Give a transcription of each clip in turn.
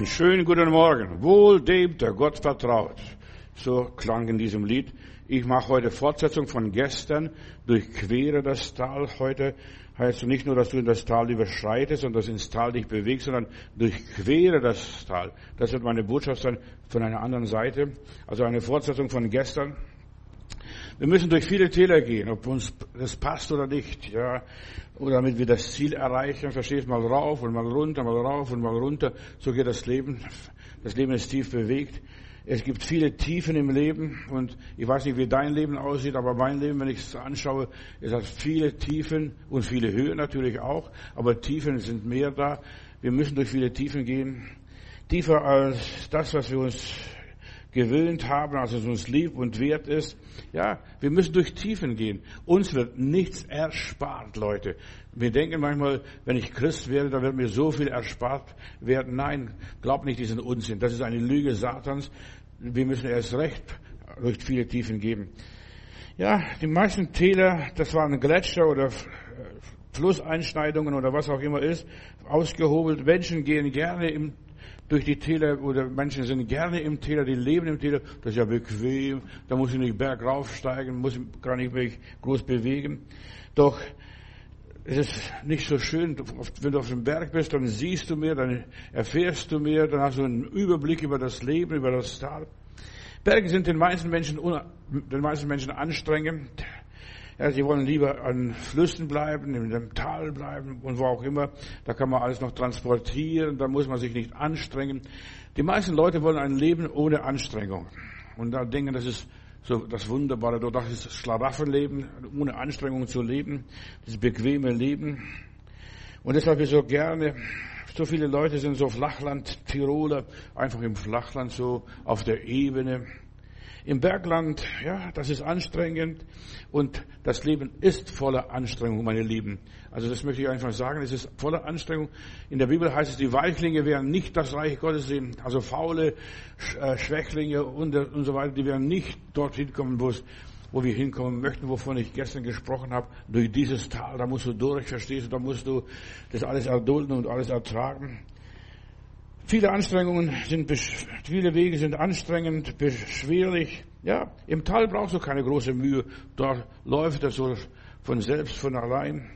Einen schönen guten Morgen. Wohl dem, der Gott vertraut. So klang in diesem Lied. Ich mache heute Fortsetzung von gestern. Durchquere das Tal. Heute heißt nicht nur, dass du in das Tal überschreitest und dass ins Tal dich bewegst, sondern durchquere das Tal. Das wird meine Botschaft sein von einer anderen Seite. Also eine Fortsetzung von gestern. Wir müssen durch viele Täler gehen, ob uns das passt oder nicht, ja. Oder damit wir das Ziel erreichen, verstehst mal rauf und mal runter, mal rauf und mal runter. So geht das Leben. Das Leben ist tief bewegt. Es gibt viele Tiefen im Leben und ich weiß nicht, wie dein Leben aussieht, aber mein Leben, wenn ich es anschaue, es hat viele Tiefen und viele Höhen natürlich auch, aber Tiefen sind mehr da. Wir müssen durch viele Tiefen gehen. Tiefer als das, was wir uns gewöhnt haben, als es uns lieb und wert ist. Ja, wir müssen durch Tiefen gehen. Uns wird nichts erspart, Leute. Wir denken manchmal, wenn ich Christ werde, dann wird mir so viel erspart werden. Nein, glaub nicht diesen Unsinn. Das ist eine Lüge Satans. Wir müssen erst recht durch viele Tiefen gehen. Ja, die meisten Täler, das waren Gletscher oder Flusseinschneidungen oder was auch immer ist, ausgehobelt. Menschen gehen gerne im durch die Täler oder Menschen sind gerne im Täler, die leben im Täler. Das ist ja bequem. Da muss ich nicht bergauf steigen, muss ich gar nicht mehr groß bewegen. Doch es ist nicht so schön. Wenn du auf dem Berg bist, dann siehst du mehr, dann erfährst du mehr, dann hast du einen Überblick über das Leben, über das Tal. Berge sind den meisten Menschen, den meisten Menschen anstrengend. Ja, sie wollen lieber an Flüssen bleiben, in dem Tal bleiben und wo auch immer. Da kann man alles noch transportieren, da muss man sich nicht anstrengen. Die meisten Leute wollen ein Leben ohne Anstrengung. Und da denken, das ist so das Wunderbare, das ist Schlaraffenleben, ohne Anstrengung zu leben, das bequeme Leben. Und deshalb wir so gerne, so viele Leute sind so Flachland, Tiroler, einfach im Flachland so auf der Ebene. Im Bergland, ja, das ist anstrengend und das Leben ist voller Anstrengung, meine Lieben. Also das möchte ich einfach sagen, es ist voller Anstrengung. In der Bibel heißt es, die Weichlinge werden nicht das Reich Gottes sehen, also faule äh, Schwächlinge und, und so weiter, die werden nicht dorthin kommen, wo es wo wir hinkommen möchten, wovon ich gestern gesprochen habe, durch dieses Tal, da musst du durch, verstehst du, da musst du das alles erdulden und alles ertragen. Viele Anstrengungen sind, viele Wege sind anstrengend, beschwerlich. Ja, im Tal brauchst du keine große Mühe. Dort läuft das so von selbst, von allein.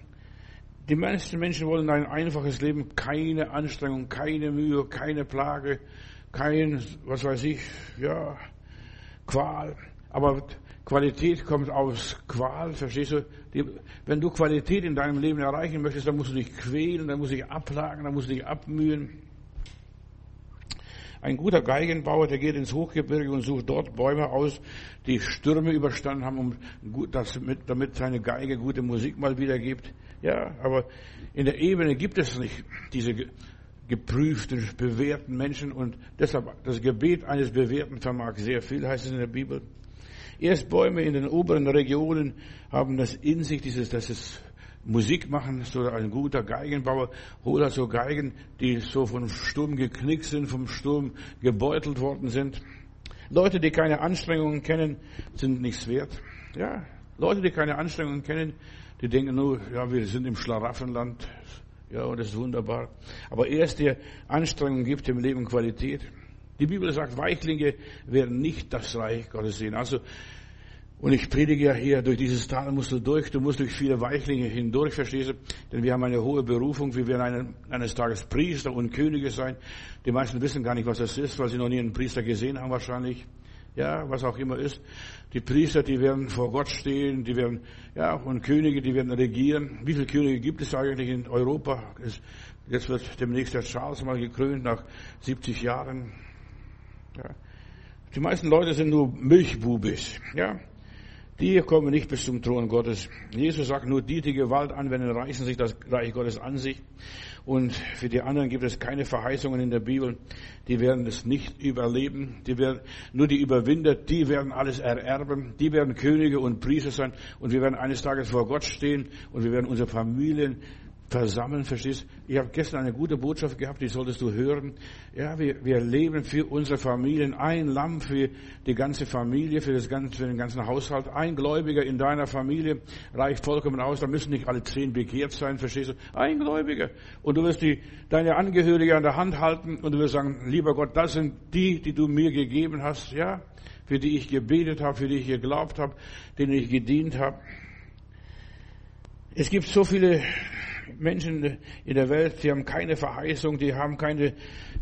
Die meisten Menschen wollen ein einfaches Leben, keine Anstrengung, keine Mühe, keine Plage, kein, was weiß ich, ja, Qual. Aber Qualität kommt aus Qual, verstehst du? Die, wenn du Qualität in deinem Leben erreichen möchtest, dann musst du dich quälen, dann musst du dich ablagen, dann musst du dich abmühen. Ein guter Geigenbauer, der geht ins Hochgebirge und sucht dort Bäume aus, die Stürme überstanden haben, um gut, das mit, damit seine Geige gute Musik mal wiedergibt. Ja, aber in der Ebene gibt es nicht diese geprüften, bewährten Menschen und deshalb das Gebet eines Bewährten vermag sehr viel, heißt es in der Bibel. Erst Bäume in den oberen Regionen haben das in sich, dieses, das ist Musik machen, so ein guter Geigenbauer, holt er so Geigen, die so vom Sturm geknickt sind, vom Sturm gebeutelt worden sind. Leute, die keine Anstrengungen kennen, sind nichts wert. Ja, Leute, die keine Anstrengungen kennen, die denken nur, ja, wir sind im Schlaraffenland. Ja, und das ist wunderbar. Aber erst der Anstrengung gibt dem Leben Qualität. Die Bibel sagt, Weichlinge werden nicht das Reich Gottes sehen. Also und ich predige ja hier, durch dieses Tal musst du durch, du musst durch viele Weichlinge hindurch, verstehst du? Denn wir haben eine hohe Berufung, wir werden eines Tages Priester und Könige sein. Die meisten wissen gar nicht, was das ist, weil sie noch nie einen Priester gesehen haben wahrscheinlich. Ja, was auch immer ist. Die Priester, die werden vor Gott stehen, die werden, ja, und Könige, die werden regieren. Wie viele Könige gibt es eigentlich in Europa? Jetzt wird demnächst der Charles mal gekrönt nach 70 Jahren. Ja. Die meisten Leute sind nur Milchbubis, ja. Die kommen nicht bis zum Thron Gottes. Jesus sagt nur, die, die Gewalt anwenden, reißen sich das Reich Gottes an sich. Und für die anderen gibt es keine Verheißungen in der Bibel. Die werden es nicht überleben. Die werden, nur die Überwinder, die werden alles ererben. Die werden Könige und Priester sein. Und wir werden eines Tages vor Gott stehen. Und wir werden unsere Familien versammeln, verstehst? Ich habe gestern eine gute Botschaft gehabt, die solltest du hören. Ja, wir, wir leben für unsere Familien, ein Lamm für die ganze Familie, für, das ganze, für den ganzen Haushalt. Ein Gläubiger in deiner Familie reicht vollkommen aus, da müssen nicht alle zehn bekehrt sein, verstehst du? Ein Gläubiger. Und du wirst die, deine Angehörige an der Hand halten und du wirst sagen, lieber Gott, das sind die, die du mir gegeben hast, ja, für die ich gebetet habe, für die ich geglaubt habe, denen ich gedient habe. Es gibt so viele Menschen in der Welt, die haben keine Verheißung, die haben keine,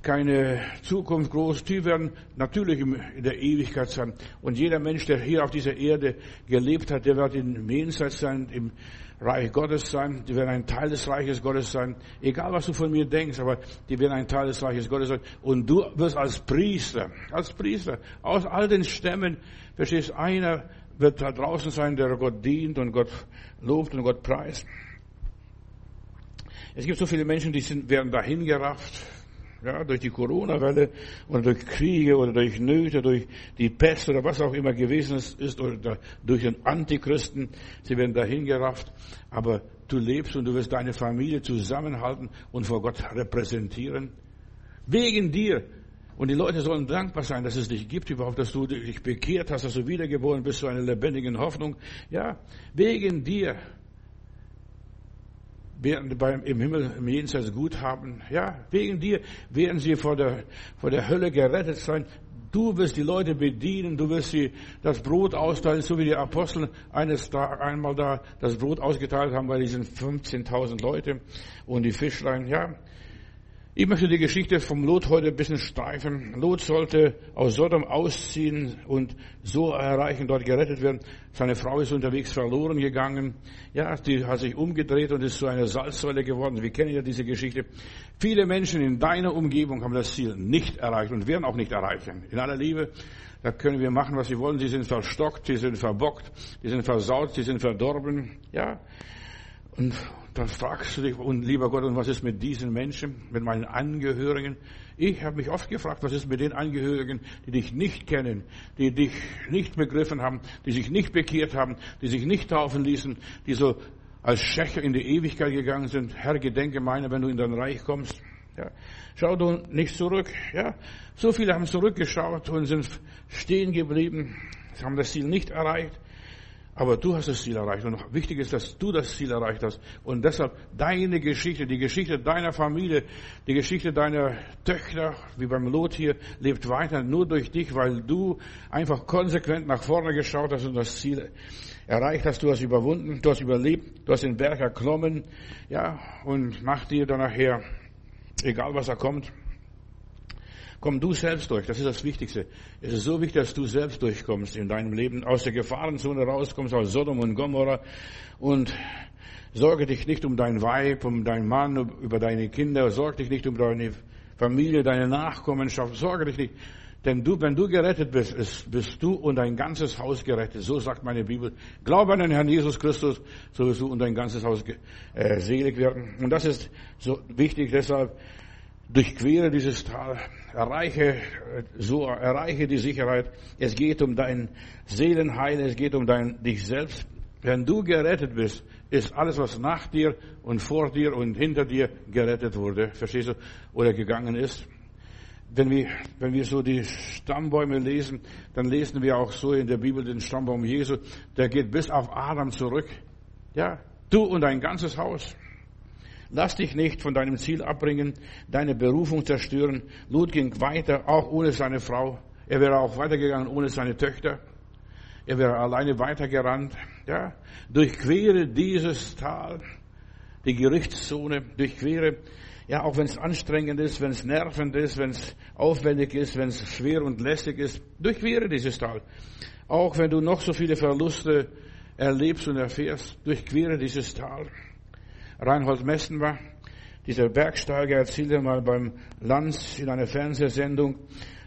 keine Zukunft groß. Die werden natürlich in der Ewigkeit sein. Und jeder Mensch, der hier auf dieser Erde gelebt hat, der wird im Jenseits sein, im Reich Gottes sein. Die werden ein Teil des Reiches Gottes sein. Egal, was du von mir denkst, aber die werden ein Teil des Reiches Gottes sein. Und du wirst als Priester, als Priester, aus all den Stämmen, verstehst, einer wird da draußen sein, der Gott dient und Gott lobt und Gott preist. Es gibt so viele Menschen, die sind, werden dahin gerafft, ja, durch die Corona-Welle oder durch Kriege oder durch Nöte, durch die Pest oder was auch immer gewesen ist oder durch den Antichristen. Sie werden dahin gerafft. Aber du lebst und du wirst deine Familie zusammenhalten und vor Gott repräsentieren. Wegen dir. Und die Leute sollen dankbar sein, dass es dich gibt überhaupt, dass du dich bekehrt hast, dass du wiedergeboren bist zu einer lebendigen Hoffnung. Ja, wegen dir werden beim, im Himmel, im Jenseits gut haben. Ja, wegen dir werden sie vor der, vor der Hölle gerettet sein. Du wirst die Leute bedienen, du wirst sie das Brot austeilen, so wie die Apostel eines Tages einmal da das Brot ausgeteilt haben bei diesen 15.000 Leute und die Fischlein. Ja, ich möchte die Geschichte vom Lot heute ein bisschen streifen. Lot sollte aus Sodom ausziehen und so erreichen, dort gerettet werden. Seine Frau ist unterwegs verloren gegangen. Ja, die hat sich umgedreht und ist zu einer Salzsäule geworden. Wir kennen ja diese Geschichte. Viele Menschen in deiner Umgebung haben das Ziel nicht erreicht und werden auch nicht erreichen. In aller Liebe, da können wir machen, was wir wollen. Sie sind verstockt, sie sind verbockt, sie sind versaut, sie sind verdorben. Ja, und dann fragst du dich, und lieber Gott, und was ist mit diesen Menschen, mit meinen Angehörigen? Ich habe mich oft gefragt, was ist mit den Angehörigen, die dich nicht kennen, die dich nicht begriffen haben, die sich nicht bekehrt haben, die sich nicht taufen ließen, die so als Schächer in die Ewigkeit gegangen sind. Herr, gedenke meiner, wenn du in dein Reich kommst. Ja. Schau du nicht zurück. Ja. So viele haben zurückgeschaut und sind stehen geblieben, haben das Ziel nicht erreicht. Aber du hast das Ziel erreicht. Und wichtig ist, dass du das Ziel erreicht hast. Und deshalb deine Geschichte, die Geschichte deiner Familie, die Geschichte deiner Töchter, wie beim Lot hier, lebt weiter nur durch dich, weil du einfach konsequent nach vorne geschaut hast und das Ziel erreicht hast. Du hast überwunden, du hast überlebt, du hast den Berg erklommen. Ja, und mach dir dann nachher, egal was da kommt, Komm du selbst durch, das ist das Wichtigste. Es ist so wichtig, dass du selbst durchkommst in deinem Leben, aus der Gefahrenzone rauskommst, aus Sodom und Gomorra und sorge dich nicht um dein Weib, um deinen Mann, über deine Kinder, sorge dich nicht um deine Familie, deine Nachkommenschaft, sorge dich nicht. Denn du, wenn du gerettet bist, bist du und dein ganzes Haus gerettet. So sagt meine Bibel. Glaube an den Herrn Jesus Christus, so wirst du und dein ganzes Haus äh, selig werden. Und das ist so wichtig, deshalb durchquere dieses Tal, erreiche, so erreiche die Sicherheit. Es geht um dein Seelenheil, es geht um dein, dich selbst. Wenn du gerettet bist, ist alles, was nach dir und vor dir und hinter dir gerettet wurde, verstehst du, oder gegangen ist. Wenn wir, wenn wir so die Stammbäume lesen, dann lesen wir auch so in der Bibel den Stammbaum Jesu, der geht bis auf Adam zurück. Ja, du und dein ganzes Haus. Lass dich nicht von deinem Ziel abbringen, deine Berufung zerstören. Lot ging weiter, auch ohne seine Frau. Er wäre auch weitergegangen ohne seine Töchter. Er wäre alleine weitergerannt. Ja, durchquere dieses Tal, die Gerichtszone, durchquere, ja, auch wenn es anstrengend ist, wenn es nervend ist, wenn es aufwendig ist, wenn es schwer und lästig ist, durchquere dieses Tal. Auch wenn du noch so viele Verluste erlebst und erfährst, durchquere dieses Tal. Reinhold Messenbach, dieser Bergsteiger, erzählte mal beim Lanz in einer Fernsehsendung,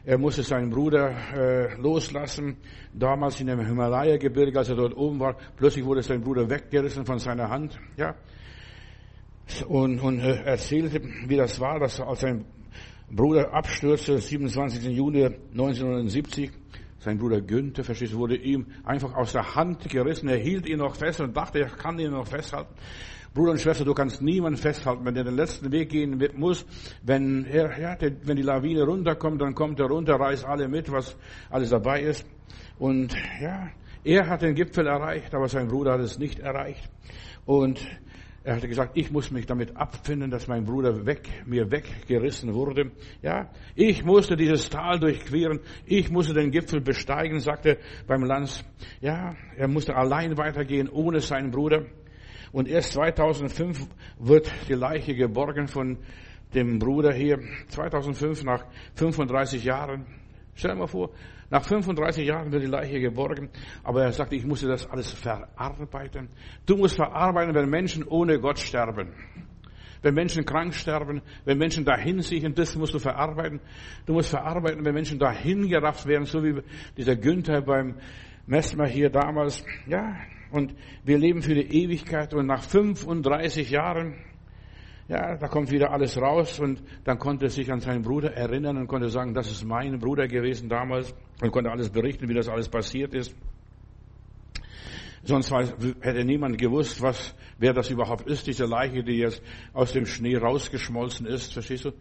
er musste seinen Bruder äh, loslassen, damals in dem Himalaya-Gebirge, als er dort oben war. Plötzlich wurde sein Bruder weggerissen von seiner Hand. Ja, und, und äh, erzählte, wie das war, dass als sein Bruder abstürzte, 27. Juni 1970, sein Bruder Günther, verstehst du, wurde ihm einfach aus der Hand gerissen. Er hielt ihn noch fest und dachte, er kann ihn noch festhalten. Bruder und Schwester, du kannst niemanden festhalten, wenn er den letzten Weg gehen muss. Wenn er, ja, wenn die Lawine runterkommt, dann kommt er runter, reißt alle mit, was alles dabei ist. Und ja, er hat den Gipfel erreicht, aber sein Bruder hat es nicht erreicht. Und er hatte gesagt, ich muss mich damit abfinden, dass mein Bruder weg, mir weggerissen wurde. Ja, ich musste dieses Tal durchqueren. Ich musste den Gipfel besteigen, sagte beim Lanz. Ja, er musste allein weitergehen, ohne seinen Bruder. Und erst 2005 wird die Leiche geborgen von dem Bruder hier. 2005, nach 35 Jahren. Stell dir mal vor, nach 35 Jahren wird die Leiche geborgen, aber er sagt, ich musste das alles verarbeiten. Du musst verarbeiten, wenn Menschen ohne Gott sterben. Wenn Menschen krank sterben, wenn Menschen dahin siechen, das musst du verarbeiten. Du musst verarbeiten, wenn Menschen dahin gerafft werden, so wie dieser Günther beim Messmer hier damals. Ja, und wir leben für die Ewigkeit und nach 35 Jahren ja, da kommt wieder alles raus und dann konnte er sich an seinen Bruder erinnern und konnte sagen, das ist mein Bruder gewesen damals und konnte alles berichten, wie das alles passiert ist. Sonst hätte niemand gewusst, was, wer das überhaupt ist, diese Leiche, die jetzt aus dem Schnee rausgeschmolzen ist, verstehst du?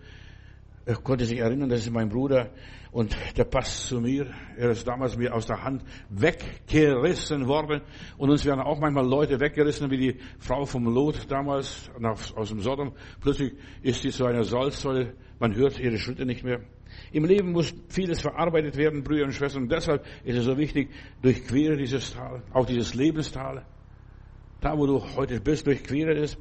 Er konnte sich erinnern, das ist mein Bruder und der passt zu mir. Er ist damals mir aus der Hand weggerissen worden. Und uns werden auch manchmal Leute weggerissen, wie die Frau vom Lot damals aus dem Sodom. Plötzlich ist sie zu einer Salzsäule. Man hört ihre Schritte nicht mehr. Im Leben muss vieles verarbeitet werden, Brüder und Schwestern. Und deshalb ist es so wichtig, durchquere dieses Tal, auch dieses Lebenstal. Da, wo du heute bist, durchquere es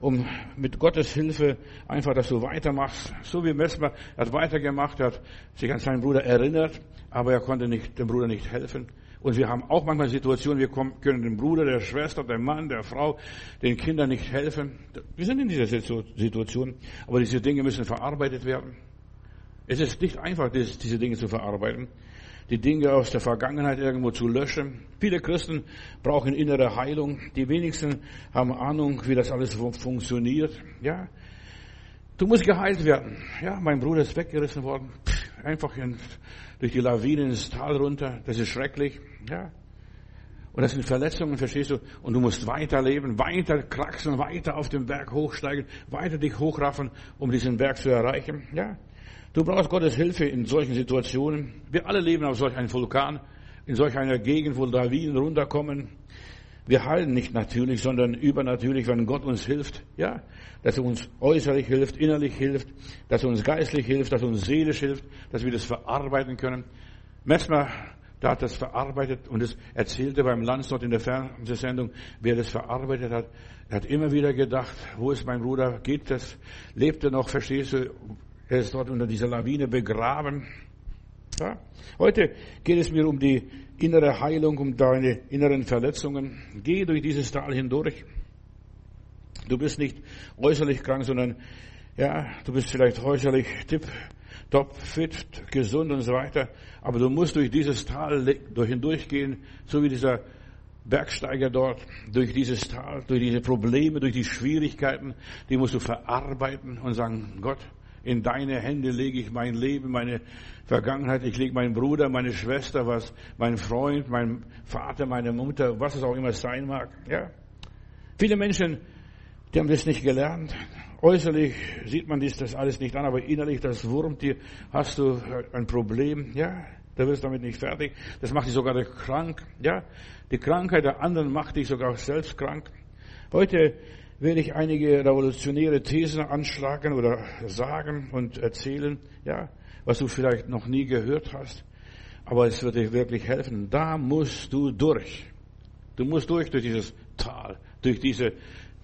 um mit Gottes Hilfe einfach, dass du weitermachst. So wie Messmer hat weitergemacht, hat sich an seinen Bruder erinnert, aber er konnte nicht, dem Bruder nicht helfen. Und wir haben auch manchmal Situationen, wir können dem Bruder, der Schwester, dem Mann, der Frau, den Kindern nicht helfen. Wir sind in dieser Situation, aber diese Dinge müssen verarbeitet werden. Es ist nicht einfach, diese Dinge zu verarbeiten die Dinge aus der Vergangenheit irgendwo zu löschen. Viele Christen brauchen innere Heilung. Die wenigsten haben Ahnung, wie das alles funktioniert. Ja, du musst geheilt werden. Ja, mein Bruder ist weggerissen worden, einfach in, durch die Lawine ins Tal runter. Das ist schrecklich. Ja, und das sind Verletzungen, verstehst du? Und du musst weiterleben, weiter kraxeln, weiter auf den Berg hochsteigen, weiter dich hochraffen, um diesen Berg zu erreichen. Ja, Du brauchst Gottes Hilfe in solchen Situationen. Wir alle leben auf solch einem Vulkan, in solch einer Gegend, wo Lawinen runterkommen. Wir heilen nicht natürlich, sondern übernatürlich, wenn Gott uns hilft. Ja, dass er uns äußerlich hilft, innerlich hilft, dass er uns geistlich hilft, dass er uns seelisch hilft, dass wir das verarbeiten können. Messmer, da hat das verarbeitet und es erzählte beim Landsort in der Fernsehsendung, wer das verarbeitet hat. Er hat immer wieder gedacht, wo ist mein Bruder? Geht das? Lebt er noch? Verstehst du? Er ist dort unter dieser Lawine begraben. Ja? Heute geht es mir um die innere Heilung, um deine inneren Verletzungen. Geh durch dieses Tal hindurch. Du bist nicht äußerlich krank, sondern ja, du bist vielleicht äußerlich tipp, top, fit, gesund und so weiter. Aber du musst durch dieses Tal durch hindurchgehen, so wie dieser Bergsteiger dort, durch dieses Tal, durch diese Probleme, durch die Schwierigkeiten, die musst du verarbeiten und sagen, Gott, in deine Hände lege ich mein Leben, meine Vergangenheit. Ich lege meinen Bruder, meine Schwester, was, mein Freund, mein Vater, meine Mutter, was es auch immer sein mag. Ja. Viele Menschen, die haben das nicht gelernt. Äußerlich sieht man dies, das alles nicht an, aber innerlich, das wurmt dir, hast du ein Problem. Ja. Da wirst du damit nicht fertig. Das macht dich sogar krank. Ja. Die Krankheit der anderen macht dich sogar selbst krank. Heute werde ich einige revolutionäre Thesen anschlagen oder sagen und erzählen, ja, was du vielleicht noch nie gehört hast. Aber es wird dir wirklich helfen. Da musst du durch. Du musst durch durch dieses Tal, durch diese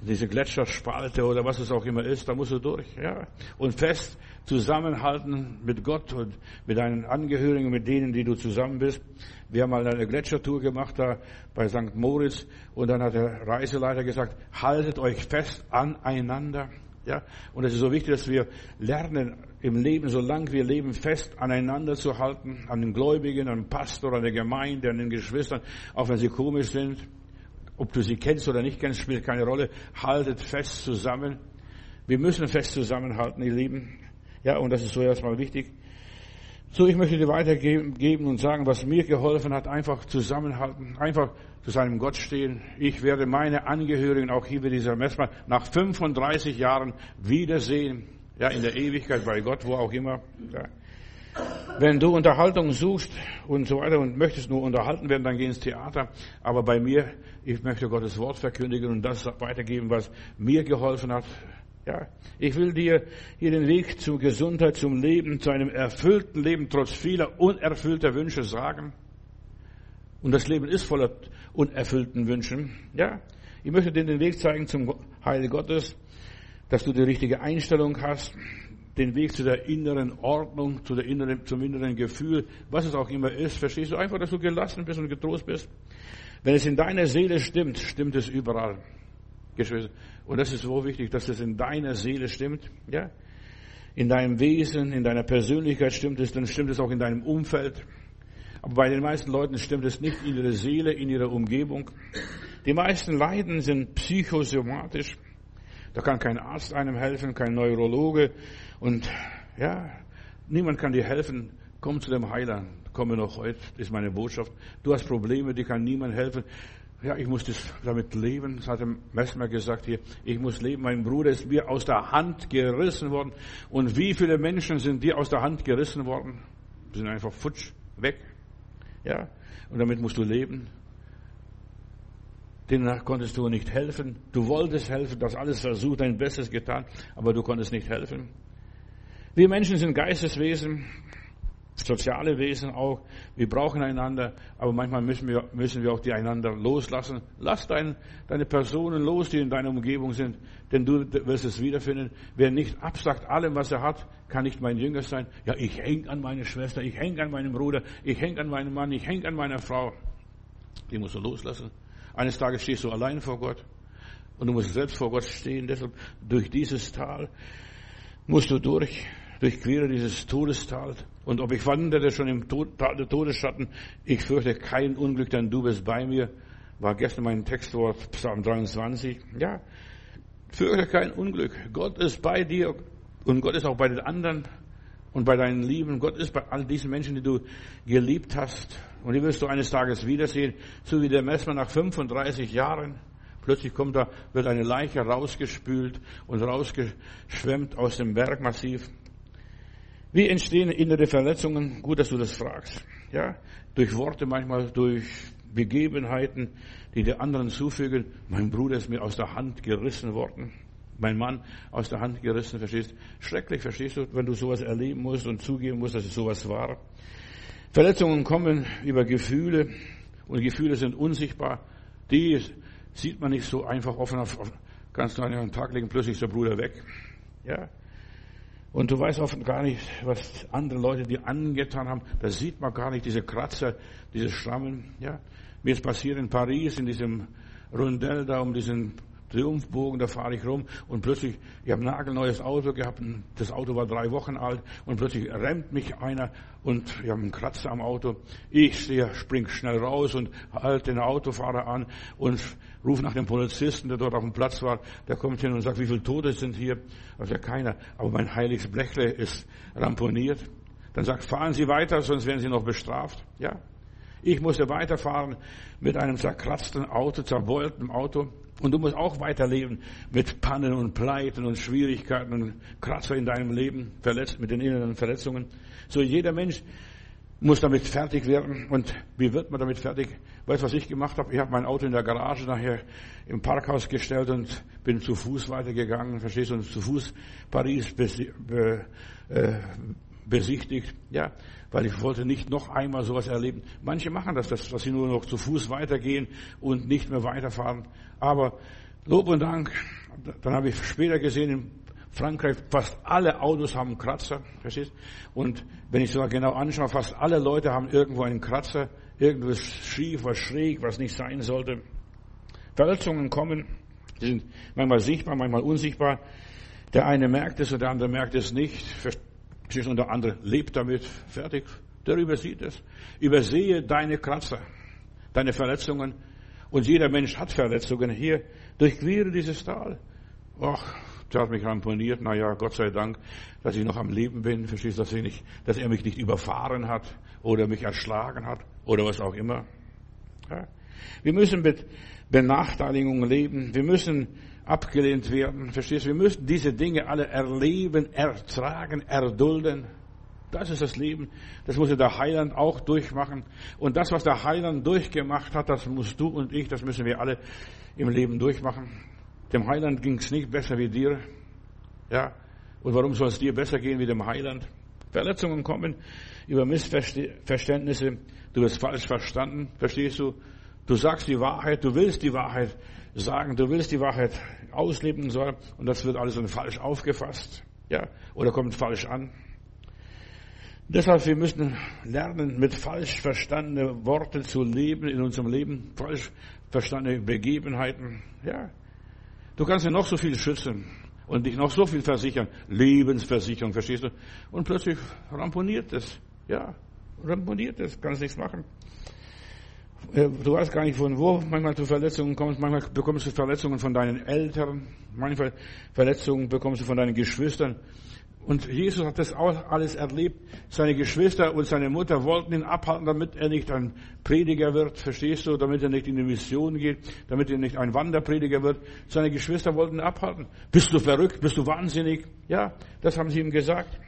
diese Gletscherspalte oder was es auch immer ist, da musst du durch, ja. Und fest zusammenhalten mit Gott und mit deinen Angehörigen, mit denen, die du zusammen bist. Wir haben mal eine Gletschertour gemacht da bei St. Moritz und dann hat der Reiseleiter gesagt, haltet euch fest aneinander. Ja, und es ist so wichtig, dass wir lernen im Leben, solange wir leben, fest aneinander zu halten, an den Gläubigen, an den Pastor, an der Gemeinde, an den Geschwistern, auch wenn sie komisch sind. Ob du sie kennst oder nicht kennst, spielt keine Rolle. Haltet fest zusammen. Wir müssen fest zusammenhalten, ihr Lieben. Ja, und das ist so erstmal wichtig. So, ich möchte dir weitergeben und sagen, was mir geholfen hat, einfach zusammenhalten, einfach zu seinem Gott stehen. Ich werde meine Angehörigen auch hier bei dieser Messmal nach 35 Jahren wiedersehen. Ja, in der Ewigkeit bei Gott, wo auch immer. Ja. Wenn du Unterhaltung suchst und so weiter und möchtest nur unterhalten werden, dann geh ins Theater. Aber bei mir, ich möchte Gottes Wort verkündigen und das weitergeben, was mir geholfen hat. Ja, ich will dir hier den Weg zur Gesundheit, zum Leben, zu einem erfüllten Leben trotz vieler unerfüllter Wünsche sagen. Und das Leben ist voller unerfüllten Wünschen. Ja, ich möchte dir den Weg zeigen zum Heil Gottes, dass du die richtige Einstellung hast, den Weg zu der inneren Ordnung, zu der inneren, zum inneren Gefühl, was es auch immer ist. Verstehst du einfach, dass du gelassen bist und getrost bist? Wenn es in deiner Seele stimmt, stimmt es überall. Geschwister. Und das ist so wichtig, dass es in deiner Seele stimmt, ja? In deinem Wesen, in deiner Persönlichkeit stimmt es, dann stimmt es auch in deinem Umfeld. Aber bei den meisten Leuten stimmt es nicht in ihrer Seele, in ihrer Umgebung. Die meisten Leiden sind psychosomatisch. Da kann kein Arzt einem helfen, kein Neurologe. Und ja, niemand kann dir helfen. Komm zu dem Heiland. Komme noch heute, ist meine Botschaft. Du hast Probleme, die kann niemand helfen. Ja, ich muss das damit leben. Das hat der Messmer gesagt hier. Ich muss leben. Mein Bruder ist mir aus der Hand gerissen worden. Und wie viele Menschen sind dir aus der Hand gerissen worden? Die sind einfach futsch, weg. Ja. Und damit musst du leben. Denen konntest du nicht helfen. Du wolltest helfen, das alles versucht, dein Bestes getan, aber du konntest nicht helfen. Wir Menschen sind Geisteswesen, soziale Wesen auch. Wir brauchen einander, aber manchmal müssen wir, müssen wir auch die einander loslassen. Lass dein, deine Personen los, die in deiner Umgebung sind, denn du wirst es wiederfinden. Wer nicht absagt allem, was er hat, kann nicht mein Jünger sein. Ja, ich häng an meine Schwester, ich häng an meinem Bruder, ich häng an meinem Mann, ich häng an meiner Frau. Die musst du loslassen. Eines Tages stehst du allein vor Gott und du musst selbst vor Gott stehen. Deshalb durch dieses Tal musst du durch, durchquere dieses Todestal. Und ob ich wandere schon im Tal der Todesschatten, ich fürchte kein Unglück, denn du bist bei mir. War gestern mein Textwort Psalm 23. Ja, fürchte kein Unglück. Gott ist bei dir und Gott ist auch bei den anderen und bei deinen Lieben. Gott ist bei all diesen Menschen, die du geliebt hast. Und die wirst du eines Tages wiedersehen, so wie der Messmer nach 35 Jahren. Plötzlich kommt da, wird eine Leiche rausgespült und rausgeschwemmt aus dem Bergmassiv. Wie entstehen innere Verletzungen? Gut, dass du das fragst. Ja, durch Worte manchmal, durch Begebenheiten, die der anderen zufügen. Mein Bruder ist mir aus der Hand gerissen worden mein Mann aus der Hand gerissen, verstehst? Schrecklich, verstehst du, wenn du sowas erleben musst und zugeben musst, dass es sowas war. Verletzungen kommen über Gefühle und Gefühle sind unsichtbar. Die sieht man nicht so einfach offen auf, auf ganz an den Tag legen, plötzlich ist der Bruder weg. Ja. Und du weißt oft gar nicht, was andere Leute dir angetan haben. Da sieht man gar nicht diese Kratzer, diese Schrammen. Ja. Mir ist passiert in Paris, in diesem Rundell da um diesen Triumphbogen, da fahre ich rum und plötzlich, ich habe ein nagelneues Auto gehabt, das Auto war drei Wochen alt und plötzlich rennt mich einer und ich habe einen Kratzer am Auto. Ich stehe, spring schnell raus und halte den Autofahrer an und rufe nach dem Polizisten, der dort auf dem Platz war. Der kommt hin und sagt, wie viele Tote sind hier? Also ja keiner, aber mein heiliges Blechle ist ramponiert. Dann sagt, fahren Sie weiter, sonst werden Sie noch bestraft. Ja, ich musste weiterfahren mit einem zerkratzten Auto, zerbeulten Auto. Und du musst auch weiterleben mit Pannen und Pleiten und Schwierigkeiten und Kratzer in deinem Leben, verletzt mit den inneren Verletzungen. So jeder Mensch muss damit fertig werden. Und wie wird man damit fertig? Weißt du, was ich gemacht habe? Ich habe mein Auto in der Garage nachher im Parkhaus gestellt und bin zu Fuß weitergegangen, verstehst du, und zu Fuß Paris äh, besichtigt. Ja, weil ich wollte nicht noch einmal sowas erleben. Manche machen das, dass, sie nur noch zu Fuß weitergehen und nicht mehr weiterfahren. Aber Lob und Dank, dann habe ich später gesehen, in Frankreich fast alle Autos haben Kratzer, verstehst? Und wenn ich sogar genau anschaue, fast alle Leute haben irgendwo einen Kratzer, irgendwas schief, was schräg, was nicht sein sollte. Verletzungen kommen, die sind manchmal sichtbar, manchmal unsichtbar. Der eine merkt es und der andere merkt es nicht. Und der andere lebt damit, fertig. Der übersieht es. Übersehe deine Kratzer, deine Verletzungen. Und jeder Mensch hat Verletzungen hier. Durchquere dieses Tal. Ach, der hat mich ramponiert. Na ja, Gott sei Dank, dass ich noch am Leben bin. Verstehst du, dass, ich nicht, dass er mich nicht überfahren hat oder mich erschlagen hat oder was auch immer. Ja. Wir müssen mit Benachteiligungen leben. Wir müssen abgelehnt werden. Verstehst du? Wir müssen diese Dinge alle erleben, ertragen, erdulden. Das ist das Leben. Das muss der Heiland auch durchmachen. Und das, was der Heiland durchgemacht hat, das musst du und ich, das müssen wir alle im Leben durchmachen. Dem Heiland ging es nicht besser wie dir. Ja. Und warum soll es dir besser gehen wie dem Heiland? Verletzungen kommen über Missverständnisse. Du wirst falsch verstanden. Verstehst du? Du sagst die Wahrheit. Du willst die Wahrheit sagen. Du willst die Wahrheit ausleben soll. Und das wird alles falsch aufgefasst. Ja. Oder kommt falsch an. Deshalb, wir müssen lernen, mit falsch verstandenen Worten zu leben in unserem Leben, falsch verstandene Begebenheiten. Ja. Du kannst dir noch so viel schützen und dich noch so viel versichern. Lebensversicherung, verstehst du? Und plötzlich ramponiert es. Ja, ramponiert es, kannst nichts machen. Äh, du weißt gar nicht, von wo manchmal du Verletzungen kommst. Manchmal bekommst du Verletzungen von deinen Eltern. Manchmal Verletzungen bekommst du von deinen Geschwistern. Und Jesus hat das auch alles erlebt. Seine Geschwister und seine Mutter wollten ihn abhalten, damit er nicht ein Prediger wird, verstehst du, damit er nicht in die Mission geht, damit er nicht ein Wanderprediger wird. Seine Geschwister wollten ihn abhalten. Bist du verrückt? Bist du wahnsinnig? Ja, das haben sie ihm gesagt.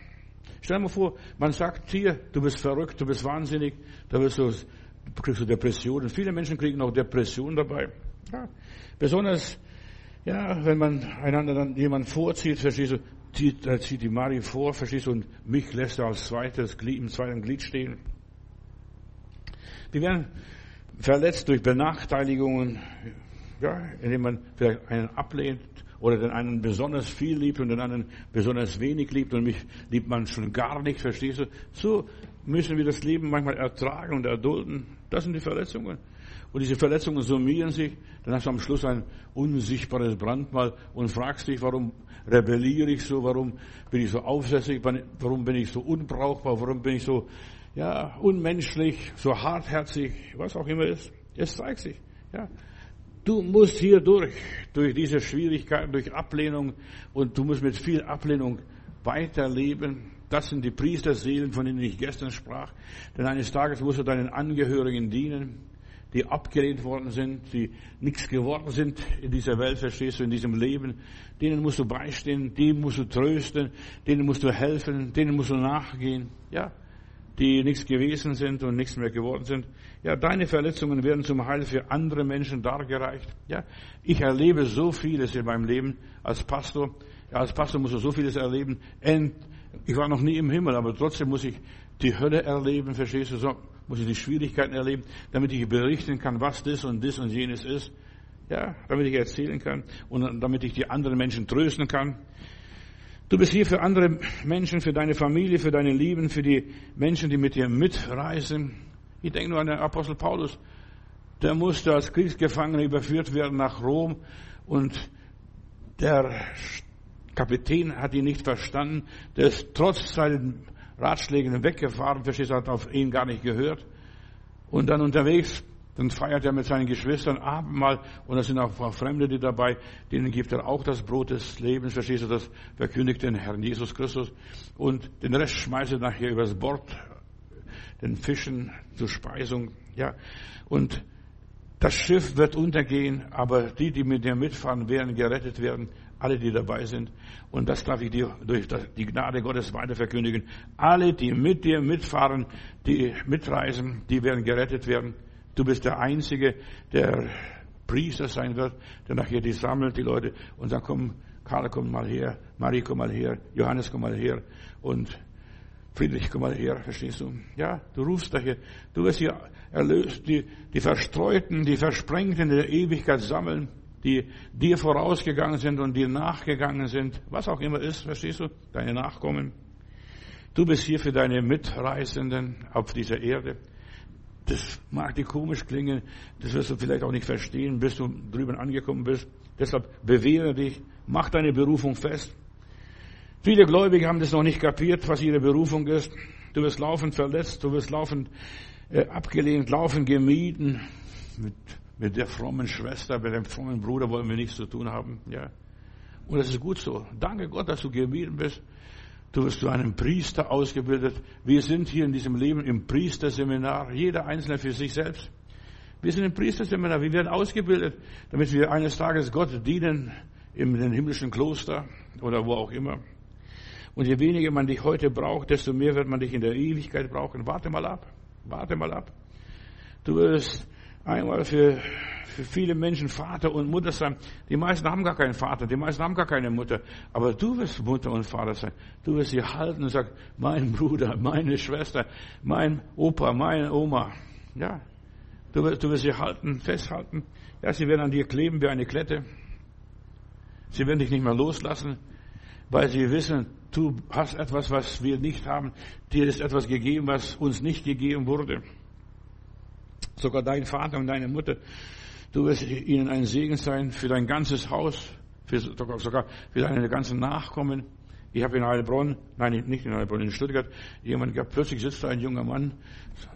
Stell dir mal vor, man sagt dir, du bist verrückt, du bist wahnsinnig, da wirst du, kriegst du Depressionen. Viele Menschen kriegen auch Depressionen dabei. Ja, besonders, ja, wenn man einander dann jemand vorzieht, verstehst du, zieht, äh, zieht die Mari vor, verstehst du, und mich lässt er als zweites Glied, im zweiten Glied stehen. Wir werden verletzt durch Benachteiligungen, ja, indem man einen ablehnt oder den einen besonders viel liebt und den anderen besonders wenig liebt und mich liebt man schon gar nicht, verstehst du? So müssen wir das Leben manchmal ertragen und erdulden. Das sind die Verletzungen. Und diese Verletzungen summieren sich, dann hast du am Schluss ein unsichtbares Brandmal und fragst dich, warum rebelliere ich so, warum bin ich so aufsässig, warum bin ich so unbrauchbar, warum bin ich so ja, unmenschlich, so hartherzig, was auch immer ist. Es zeigt sich. Ja. Du musst hier durch, durch diese Schwierigkeiten, durch Ablehnung und du musst mit viel Ablehnung weiterleben. Das sind die Priesterseelen, von denen ich gestern sprach. Denn eines Tages musst du deinen Angehörigen dienen die abgelehnt worden sind, die nichts geworden sind in dieser Welt, verstehst du, in diesem Leben. Denen musst du beistehen, denen musst du trösten, denen musst du helfen, denen musst du nachgehen, ja, die nichts gewesen sind und nichts mehr geworden sind. Ja, deine Verletzungen werden zum Heil für andere Menschen dargereicht. Ja, ich erlebe so vieles in meinem Leben als Pastor. Ja, als Pastor musst du so vieles erleben. Ich war noch nie im Himmel, aber trotzdem muss ich die Hölle erleben, verstehst du? So muss ich die Schwierigkeiten erleben, damit ich berichten kann, was das und das und jenes ist. Ja, damit ich erzählen kann und damit ich die anderen Menschen trösten kann. Du bist hier für andere Menschen, für deine Familie, für deine Lieben, für die Menschen, die mit dir mitreisen. Ich denke nur an den Apostel Paulus. Der musste als Kriegsgefangener überführt werden nach Rom und der Kapitän hat ihn nicht verstanden. Der ist trotz seinen Ratschlägen weggefahren, verstehst hat auf ihn gar nicht gehört. Und dann unterwegs, dann feiert er mit seinen Geschwistern Abendmahl und da sind auch Fremde, die dabei, denen gibt er auch das Brot des Lebens, verstehst du, das verkündigt den Herrn Jesus Christus. Und den Rest schmeißt er nachher übers Bord, den Fischen zur Speisung, ja. Und das Schiff wird untergehen, aber die, die mit dir mitfahren, werden gerettet werden alle, die dabei sind. Und das darf ich dir durch die Gnade Gottes weiter verkündigen. Alle, die mit dir mitfahren, die mitreisen, die werden gerettet werden. Du bist der Einzige, der Priester sein wird, der nachher die sammelt, die Leute, und dann kommen, Karl, komm mal her, Marie, komm mal her, Johannes, komm mal her, und Friedrich, komm mal her, verstehst du? Ja, du rufst daher, du wirst hier erlöst, die, die Verstreuten, die Versprengten der Ewigkeit sammeln, die dir vorausgegangen sind und dir nachgegangen sind, was auch immer ist, verstehst du, deine Nachkommen. Du bist hier für deine Mitreisenden auf dieser Erde. Das mag dir komisch klingen, das wirst du vielleicht auch nicht verstehen, bis du drüben angekommen bist. Deshalb bewähre dich, mach deine Berufung fest. Viele Gläubige haben das noch nicht kapiert, was ihre Berufung ist. Du wirst laufend verletzt, du wirst laufend äh, abgelehnt, laufend gemieden, mit mit der frommen Schwester, mit dem frommen Bruder wollen wir nichts zu tun haben. Ja. Und das ist gut so. Danke Gott, dass du gewählt bist. Du wirst zu einem Priester ausgebildet. Wir sind hier in diesem Leben im Priesterseminar, jeder Einzelne für sich selbst. Wir sind im Priesterseminar, wir werden ausgebildet, damit wir eines Tages Gott dienen im himmlischen Kloster oder wo auch immer. Und je weniger man dich heute braucht, desto mehr wird man dich in der Ewigkeit brauchen. Warte mal ab. Warte mal ab. Du wirst einmal für, für viele Menschen Vater und Mutter sein. Die meisten haben gar keinen Vater, die meisten haben gar keine Mutter. Aber du wirst Mutter und Vater sein. Du wirst sie halten und sagen, mein Bruder, meine Schwester, mein Opa, meine Oma. Ja. Du du wirst sie halten, festhalten. Ja, sie werden an dir kleben wie eine Klette. Sie werden dich nicht mehr loslassen, weil sie wissen, du hast etwas, was wir nicht haben. Dir ist etwas gegeben, was uns nicht gegeben wurde. Sogar dein Vater und deine Mutter. Du wirst ihnen ein Segen sein für dein ganzes Haus, für, sogar für deine ganzen Nachkommen. Ich habe in Heilbronn, nein, nicht in Heilbronn, in Stuttgart, jemand gehabt, plötzlich sitzt da ein junger Mann,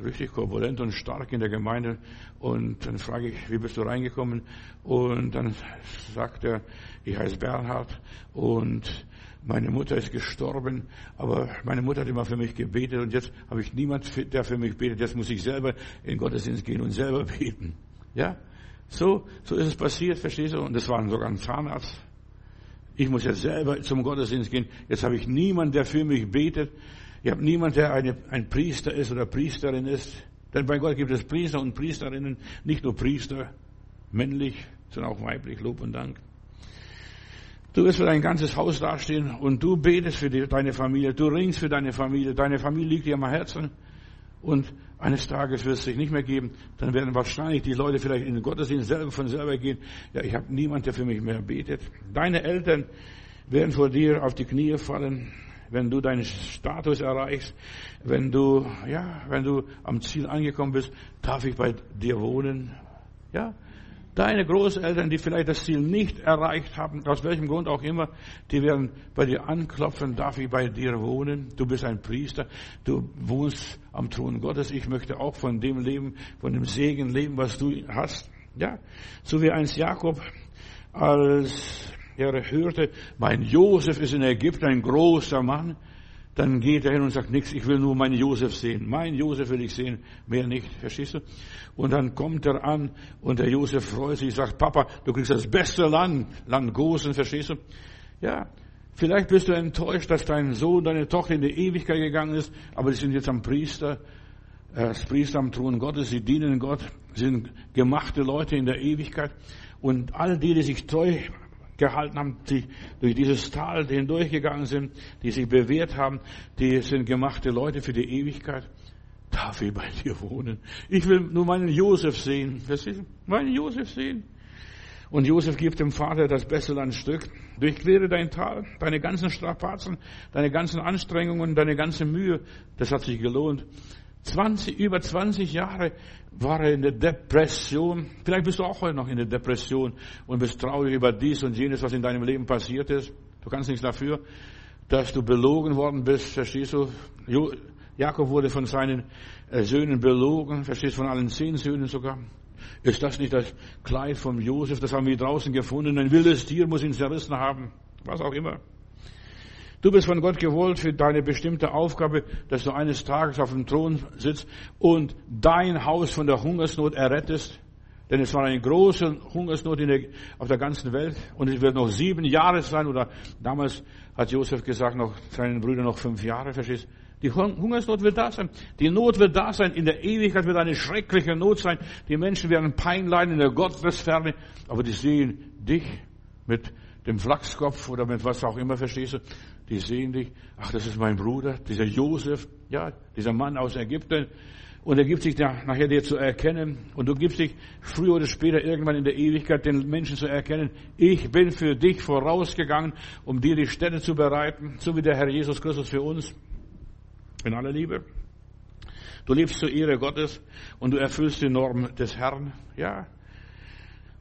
richtig korpulent und stark in der Gemeinde, und dann frage ich, wie bist du reingekommen? Und dann sagt er, ich heiße Bernhard, und meine Mutter ist gestorben, aber meine Mutter hat immer für mich gebetet und jetzt habe ich niemand, der für mich betet. Jetzt muss ich selber in Gottesdienst gehen und selber beten. Ja? So, so ist es passiert, verstehst du? Und das war sogar ein Zahnarzt. Ich muss jetzt selber zum Gottesdienst gehen. Jetzt habe ich niemand, der für mich betet. Ich habe niemand, der eine, ein Priester ist oder Priesterin ist. Denn bei Gott gibt es Priester und Priesterinnen, nicht nur Priester, männlich, sondern auch weiblich, Lob und Dank. Du wirst für dein ganzes Haus dastehen und du betest für die, deine Familie, du ringst für deine Familie, deine Familie liegt dir am Herzen und eines Tages wird es sich nicht mehr geben, dann werden wahrscheinlich die Leute vielleicht in den Gottesdienst selber von selber gehen. Ja, ich habe niemand, der für mich mehr betet. Deine Eltern werden vor dir auf die Knie fallen, wenn du deinen Status erreichst, wenn du, ja, wenn du am Ziel angekommen bist, darf ich bei dir wohnen? Ja, Deine Großeltern, die vielleicht das Ziel nicht erreicht haben, aus welchem Grund auch immer, die werden bei dir anklopfen, darf ich bei dir wohnen? Du bist ein Priester, du wohnst am Thron Gottes. Ich möchte auch von dem leben, von dem Segen leben, was du hast. Ja, so wie einst Jakob, als er hörte, mein Josef ist in Ägypten ein großer Mann, dann geht er hin und sagt nichts, ich will nur meinen Josef sehen. Mein Josef will ich sehen, mehr nicht, verstehst du? Und dann kommt er an und der Josef freut sich, sagt, Papa, du kriegst das beste Land, Land Gosen, verstehst du? Ja, vielleicht bist du enttäuscht, dass dein Sohn, deine Tochter in die Ewigkeit gegangen ist, aber sie sind jetzt am Priester, äh, als Priester am Thron Gottes, sie dienen Gott, sind gemachte Leute in der Ewigkeit. Und all die, die sich treu gehalten haben, die durch dieses Tal hindurchgegangen sind, die sich bewährt haben, die sind gemachte Leute für die Ewigkeit. Darf ich bei dir wohnen? Ich will nur meinen Josef sehen. Verstehst du? Meinen Josef sehen. Und Josef gibt dem Vater das beste Landstück. Durchquere dein Tal, deine ganzen Strapazen, deine ganzen Anstrengungen, deine ganze Mühe. Das hat sich gelohnt. 20, über 20 Jahre war er in der Depression. Vielleicht bist du auch heute noch in der Depression und bist traurig über dies und jenes, was in deinem Leben passiert ist. Du kannst nichts dafür, dass du belogen worden bist, verstehst du? Jakob wurde von seinen äh, Söhnen belogen, verstehst du, von allen zehn Söhnen sogar. Ist das nicht das Kleid von Josef? Das haben wir draußen gefunden. Ein wildes Tier muss ihn zerrissen haben. Was auch immer. Du bist von Gott gewollt für deine bestimmte Aufgabe, dass du eines Tages auf dem Thron sitzt und dein Haus von der Hungersnot errettest. Denn es war eine große Hungersnot der, auf der ganzen Welt und es wird noch sieben Jahre sein oder damals hat Josef gesagt, noch seinen Brüdern noch fünf Jahre, verstehst die Hungersnot wird da sein. Die Not wird da sein. In der Ewigkeit wird eine schreckliche Not sein. Die Menschen werden Pein leiden in der Gottesferne. Aber die sehen dich mit dem Flachskopf oder mit was auch immer, verstehst du? Die sehen dich, ach, das ist mein Bruder, dieser Josef, ja, dieser Mann aus Ägypten. Und er gibt sich da nachher dir zu erkennen. Und du gibst dich früher oder später irgendwann in der Ewigkeit den Menschen zu erkennen. Ich bin für dich vorausgegangen, um dir die Städte zu bereiten, so wie der Herr Jesus Christus für uns. In aller Liebe. Du lebst zur Ehre Gottes und du erfüllst die Norm des Herrn. Ja,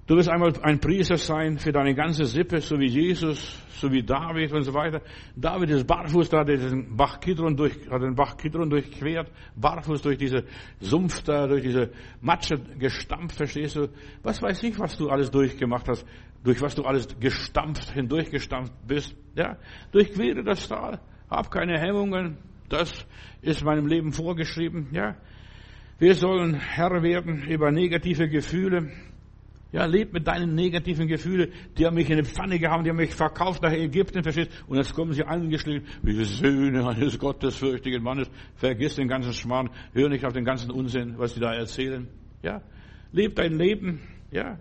Du wirst einmal ein Priester sein für deine ganze Sippe, so wie Jesus, so wie David und so weiter. David ist barfuß, da hat den Bach Kidron, durch, hat den Bach Kidron durchquert, barfuß durch diese Sumpf da, durch diese Matsche gestampft, verstehst du? Was weiß ich, was du alles durchgemacht hast. durch was du alles gestampft, hindurchgestampft bist. Ja, durchquere das Tal. Hab keine Hemmungen. Das ist meinem Leben vorgeschrieben. Ja, wir sollen Herr werden über negative Gefühle. Ja, leb mit deinen negativen Gefühlen. Die haben mich in eine Pfanne gehauen, die haben mich verkauft nach Ägypten, verstehst? Und jetzt kommen sie angeschlichen, wie Söhne eines gottesfürchtigen Mannes. Vergiss den ganzen Schmarrn, hör nicht auf den ganzen Unsinn, was sie da erzählen. Ja, leb dein Leben. Ja,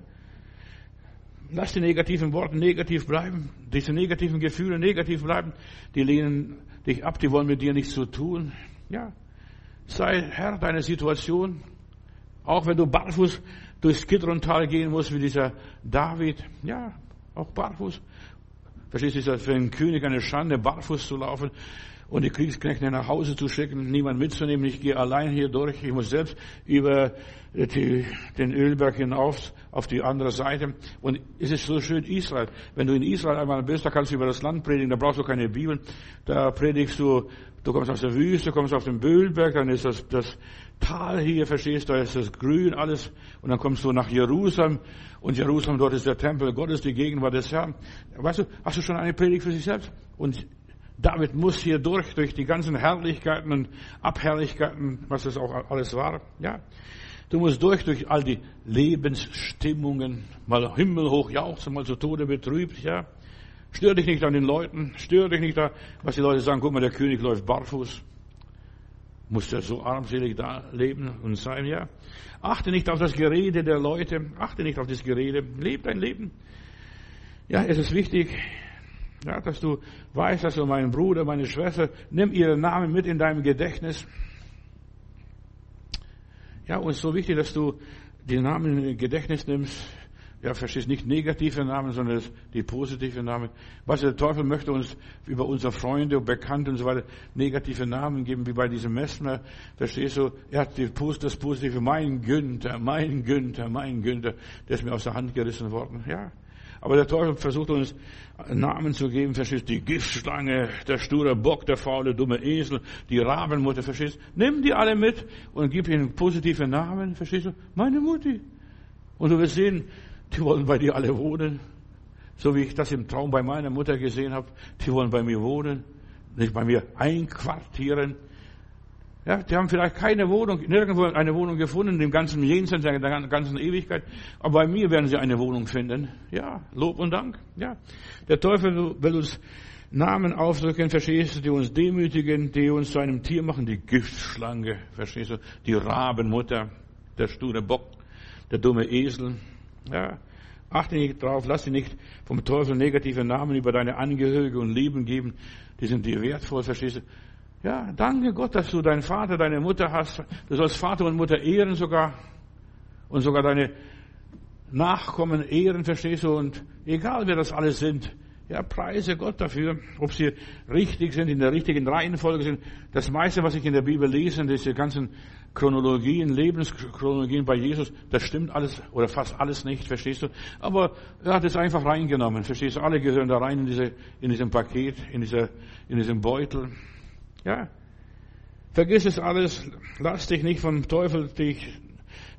lass die negativen Worte negativ bleiben. Diese negativen Gefühle negativ bleiben. Die lehnen dich ab, die wollen mit dir nichts zu tun. Ja, sei Herr deiner Situation. Auch wenn du barfuß durchs Kidrontal gehen muss, wie dieser David. Ja, auch barfuß. Verstehst du, ist das für einen König eine Schande, barfuß zu laufen und die Kriegsknechte nach Hause zu schicken, niemand mitzunehmen. Ich gehe allein hier durch. Ich muss selbst über die, den Ölberg hinauf auf die andere Seite. Und es ist so schön Israel. Wenn du in Israel einmal bist, da kannst du über das Land predigen, da brauchst du keine Bibel. Da predigst du, du kommst aus der Wüste, kommst auf den Böhlberg, dann ist das, das Tal hier, verstehst du, da ist das Grün, alles. Und dann kommst du nach Jerusalem. Und Jerusalem, dort ist der Tempel Gottes, die Gegenwart des Herrn. Weißt du, hast du schon eine Predigt für sich selbst? Und David muss hier durch, durch die ganzen Herrlichkeiten und Abherrlichkeiten, was es auch alles war. Ja. Du musst durch, durch all die Lebensstimmungen, mal himmelhoch jauchzen, mal zu Tode betrübt, ja. Stör dich nicht an den Leuten, stör dich nicht da, was die Leute sagen, guck mal, der König läuft barfuß. Muss der so armselig da leben und sein, ja. Achte nicht auf das Gerede der Leute, achte nicht auf das Gerede, lebe dein Leben. Ja, es ist wichtig, ja, dass du weißt, dass du meinen Bruder, meine Schwester, nimm ihren Namen mit in deinem Gedächtnis. Ja, und es ist so wichtig, dass du die Namen in Gedächtnis nimmst. Ja, verstehst nicht negative Namen, sondern die positive Namen. Was der Teufel möchte uns über unsere Freunde und Bekannte und so weiter negative Namen geben, wie bei diesem Messner. Verstehst du? Er hat das Positive, mein Günther, mein Günther, mein Günther, der ist mir aus der Hand gerissen worden. Ja. Aber der Teufel versucht uns Namen zu geben, verstehst Die Giftschlange, der sture Bock, der faule, dumme Esel, die Rabenmutter, verstehst Nimm die alle mit und gib ihnen positive Namen, verstehst du? Meine Mutti. Und du wirst sehen, die wollen bei dir alle wohnen. So wie ich das im Traum bei meiner Mutter gesehen habe. Die wollen bei mir wohnen, nicht bei mir einquartieren. Ja, die haben vielleicht keine Wohnung, nirgendwo eine Wohnung gefunden, dem ganzen Jenseits der ganzen Ewigkeit. Aber bei mir werden sie eine Wohnung finden. Ja, Lob und Dank. Ja, der Teufel will uns Namen aufdrücken, verstehst du, die uns demütigen, die uns zu einem Tier machen, die Giftschlange, verstehst du, die Rabenmutter, der sture Bock, der dumme Esel. Ja, achte nicht drauf, lass dich nicht vom Teufel negative Namen über deine Angehörige und Leben geben. Die sind dir wertvoll, verstehst du. Ja, danke Gott, dass du deinen Vater, deine Mutter hast. Du sollst Vater und Mutter ehren sogar. Und sogar deine Nachkommen ehren, verstehst du? Und egal wer das alles sind, ja, preise Gott dafür, ob sie richtig sind, in der richtigen Reihenfolge sind. Das meiste, was ich in der Bibel lese, diese ganzen Chronologien, Lebenschronologien bei Jesus, das stimmt alles oder fast alles nicht, verstehst du? Aber er hat es einfach reingenommen, verstehst du? Alle gehören da rein in, diese, in diesem Paket, in, dieser, in diesem Beutel. Ja. Vergiss es alles. Lass dich nicht vom Teufel dich,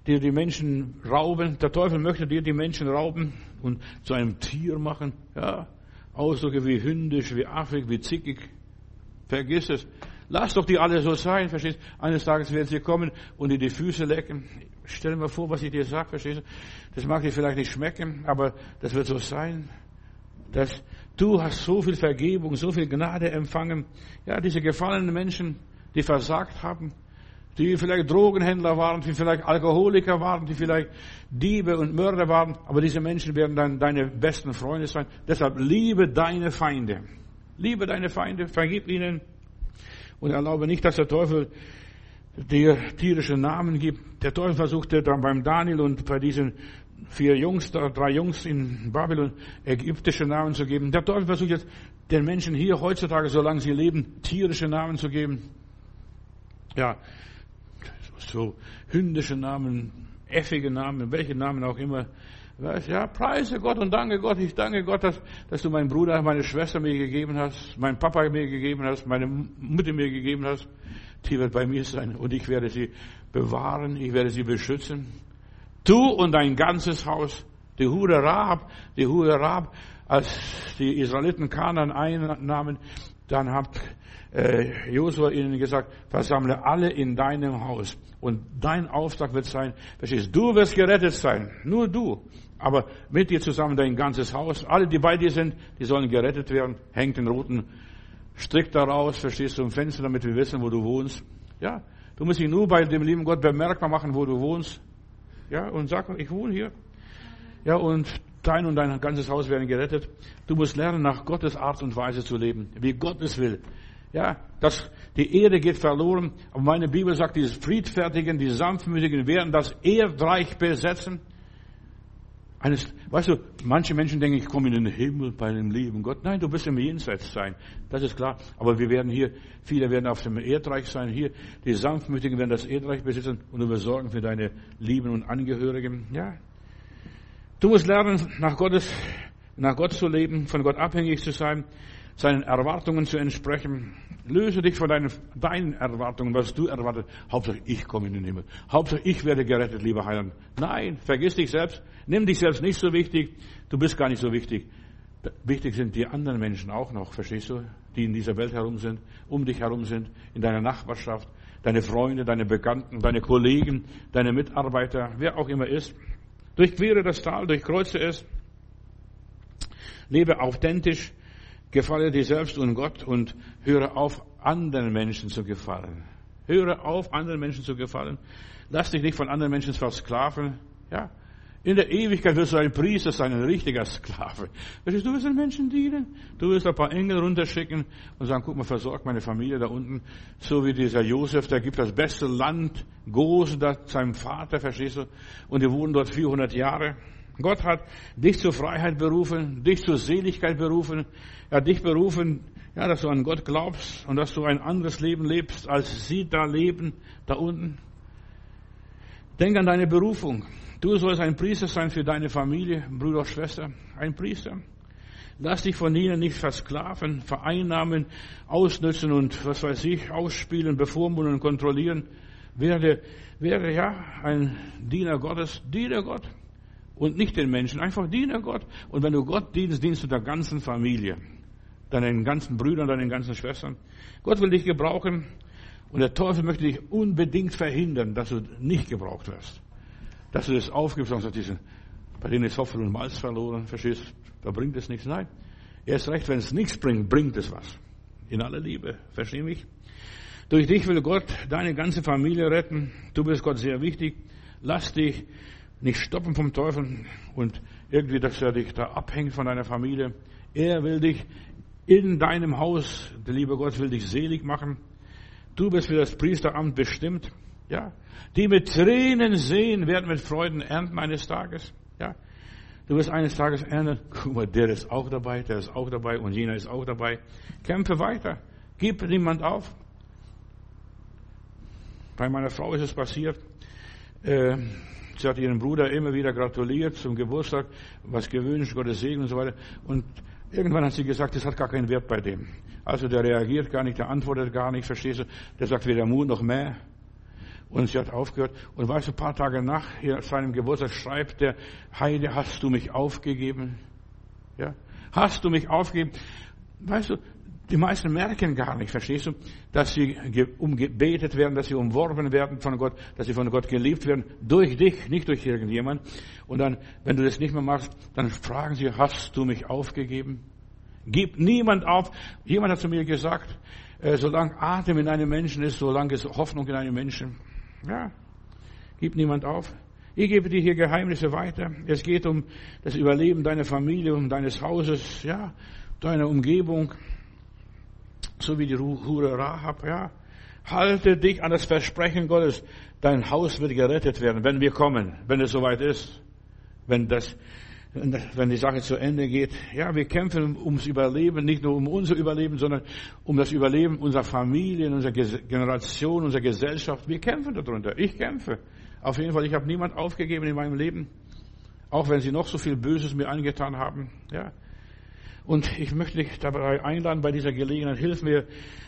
dir die Menschen rauben. Der Teufel möchte dir die Menschen rauben und zu einem Tier machen. Ja. Ausdrücke wie hündisch, wie affig, wie zickig. Vergiss es. Lass doch die alle so sein, verstehst du? Eines Tages werden sie kommen und dir die Füße lecken. Stell mal vor, was ich dir sage, verstehst du? Das mag dir vielleicht nicht schmecken, aber das wird so sein. Dass du hast so viel Vergebung, so viel Gnade empfangen. Ja, diese gefallenen Menschen, die versagt haben, die vielleicht Drogenhändler waren, die vielleicht Alkoholiker waren, die vielleicht Diebe und Mörder waren, aber diese Menschen werden dann deine besten Freunde sein. Deshalb liebe deine Feinde. Liebe deine Feinde, vergib ihnen und erlaube nicht, dass der Teufel dir tierische Namen gibt. Der Teufel versuchte dann beim Daniel und bei diesen vier Jungs, drei Jungs in Babylon ägyptische Namen zu geben. Der Teufel versucht jetzt den Menschen hier heutzutage, solange sie leben, tierische Namen zu geben. Ja, so hündische Namen, effige Namen, welche Namen auch immer. Ja, preise Gott und danke Gott. Ich danke Gott, dass, dass du meinen Bruder, meine Schwester mir gegeben hast, meinen Papa mir gegeben hast, meine Mutter mir gegeben hast. Die wird bei mir sein und ich werde sie bewahren, ich werde sie beschützen. Du und dein ganzes Haus, Die Hure Rahab, die Hure Rahab, als die Israeliten Kanan einnahmen, dann hat äh, Josua ihnen gesagt, versammle alle in deinem Haus. Und dein Auftrag wird sein, verstehst du, wirst gerettet sein. Nur du. Aber mit dir zusammen dein ganzes Haus. Alle, die bei dir sind, die sollen gerettet werden. Hängt den roten Strick daraus, verstehst du, im Fenster, damit wir wissen, wo du wohnst. Ja. Du musst dich nur bei dem lieben Gott bemerkbar machen, wo du wohnst. Ja, und sag, ich wohne hier. Ja, und dein und dein ganzes Haus werden gerettet. Du musst lernen, nach Gottes Art und Weise zu leben, wie Gott es will. Ja, das, die Ehre geht verloren. Aber meine Bibel sagt, die Friedfertigen, die Sanftmütigen werden das Erdreich besetzen. Eines, weißt du, manche Menschen denken, ich komme in den Himmel bei dem lieben Gott. Nein, du wirst im Jenseits sein. Das ist klar. Aber wir werden hier, viele werden auf dem Erdreich sein. Hier, die Sanftmütigen werden das Erdreich besitzen und du wirst sorgen für deine Lieben und Angehörigen. Ja. Du musst lernen, nach Gottes, nach Gott zu leben, von Gott abhängig zu sein seinen Erwartungen zu entsprechen. Löse dich von deinen, deinen Erwartungen, was du erwartest. Hauptsache ich komme in den Himmel. Hauptsache ich werde gerettet, lieber Heiland. Nein, vergiss dich selbst. Nimm dich selbst nicht so wichtig. Du bist gar nicht so wichtig. Wichtig sind die anderen Menschen auch noch, verstehst du? Die in dieser Welt herum sind, um dich herum sind, in deiner Nachbarschaft, deine Freunde, deine Bekannten, deine Kollegen, deine Mitarbeiter, wer auch immer ist. Durchquere das Tal, durchkreuze es. Lebe authentisch, Gefalle dir selbst und Gott und höre auf, anderen Menschen zu gefallen. Höre auf, anderen Menschen zu gefallen. Lass dich nicht von anderen Menschen versklaven. Ja. In der Ewigkeit wirst du ein Priester sein, ein richtiger Sklave. Du wirst den Menschen dienen. Du wirst ein paar Engel runterschicken und sagen, guck mal, versorgt meine Familie da unten. So wie dieser Josef, der gibt das beste Land, Gosen, seinem Vater, verstehst du? Und die wohnen dort 400 Jahre. Gott hat dich zur Freiheit berufen, dich zur Seligkeit berufen. Er hat dich berufen, ja, dass du an Gott glaubst und dass du ein anderes Leben lebst, als sie da leben, da unten. Denk an deine Berufung. Du sollst ein Priester sein für deine Familie, Bruder, Schwester, ein Priester. Lass dich von ihnen nicht versklaven, vereinnahmen, ausnützen und was weiß ich, ausspielen, bevormunden und kontrollieren. Werde, werde ja ein Diener Gottes, Diener Gott und nicht den Menschen. Einfach diene Gott. Und wenn du Gott dienst, dienst du der ganzen Familie, deinen ganzen Brüdern, deinen ganzen Schwestern. Gott will dich gebrauchen und der Teufel möchte dich unbedingt verhindern, dass du nicht gebraucht wirst. Dass du das aufgibst und sagst, bei denen ist Hoffnung und Malz verloren, verstehst Da bringt es nichts. Nein. Erst recht, wenn es nichts bringt, bringt es was. In aller Liebe. Versteh mich? Durch dich will Gott deine ganze Familie retten. Du bist Gott sehr wichtig. Lass dich nicht stoppen vom Teufel und irgendwie, dass er dich da abhängt von deiner Familie. Er will dich in deinem Haus, der liebe Gott will dich selig machen. Du bist für das Priesteramt bestimmt. Ja. Die mit Tränen sehen, werden mit Freuden ernten eines Tages. Ja. Du wirst eines Tages ernten. Guck mal, der ist auch dabei, der ist auch dabei und jener ist auch dabei. Kämpfe weiter. Gib niemand auf. Bei meiner Frau ist es passiert. Äh, Sie hat ihren Bruder immer wieder gratuliert zum Geburtstag, was gewünscht, Gottes Segen und so weiter. Und irgendwann hat sie gesagt, das hat gar keinen Wert bei dem. Also der reagiert gar nicht, der antwortet gar nicht, verstehst du? Der sagt weder Mut noch mehr. Und sie hat aufgehört. Und weißt du, ein paar Tage nach seinem Geburtstag schreibt der, Heide, hast du mich aufgegeben? Ja? Hast du mich aufgegeben? Weißt du, die meisten merken gar nicht, verstehst du, dass sie umgebetet werden, dass sie umworben werden von Gott, dass sie von Gott geliebt werden, durch dich, nicht durch irgendjemand. Und dann, wenn du das nicht mehr machst, dann fragen sie, hast du mich aufgegeben? Gib niemand auf. Jemand hat zu mir gesagt, äh, solange Atem in einem Menschen ist, solange ist Hoffnung in einem Menschen. Ja, gib niemand auf. Ich gebe dir hier Geheimnisse weiter. Es geht um das Überleben deiner Familie, um deines Hauses, ja, deiner Umgebung so wie die Hure Rahab, ja. Halte dich an das Versprechen Gottes. Dein Haus wird gerettet werden, wenn wir kommen, wenn es soweit ist. Wenn das, wenn die Sache zu Ende geht. Ja, wir kämpfen ums Überleben, nicht nur um unser Überleben, sondern um das Überleben unserer Familien, unserer Generation, unserer Gesellschaft. Wir kämpfen darunter. Ich kämpfe. Auf jeden Fall, ich habe niemand aufgegeben in meinem Leben. Auch wenn sie noch so viel Böses mir angetan haben. Ja. Und ich möchte dich dabei einladen, bei dieser Gelegenheit, hilf mir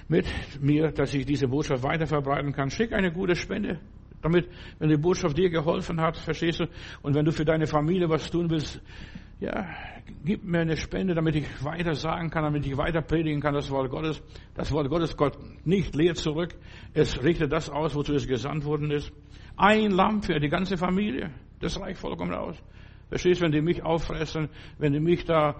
mit mir, dass ich diese Botschaft weiter verbreiten kann. Schick eine gute Spende. Damit, wenn die Botschaft dir geholfen hat, verstehst du, und wenn du für deine Familie was tun willst, ja, gib mir eine Spende, damit ich weiter sagen kann, damit ich weiter predigen kann, das Wort Gottes. Das Wort Gottes Gott nicht leer zurück. Es richtet das aus, wozu es gesandt worden ist. Ein Lamm für die ganze Familie. Das reicht vollkommen aus. Verstehst, du, wenn die mich auffressen, wenn die mich da,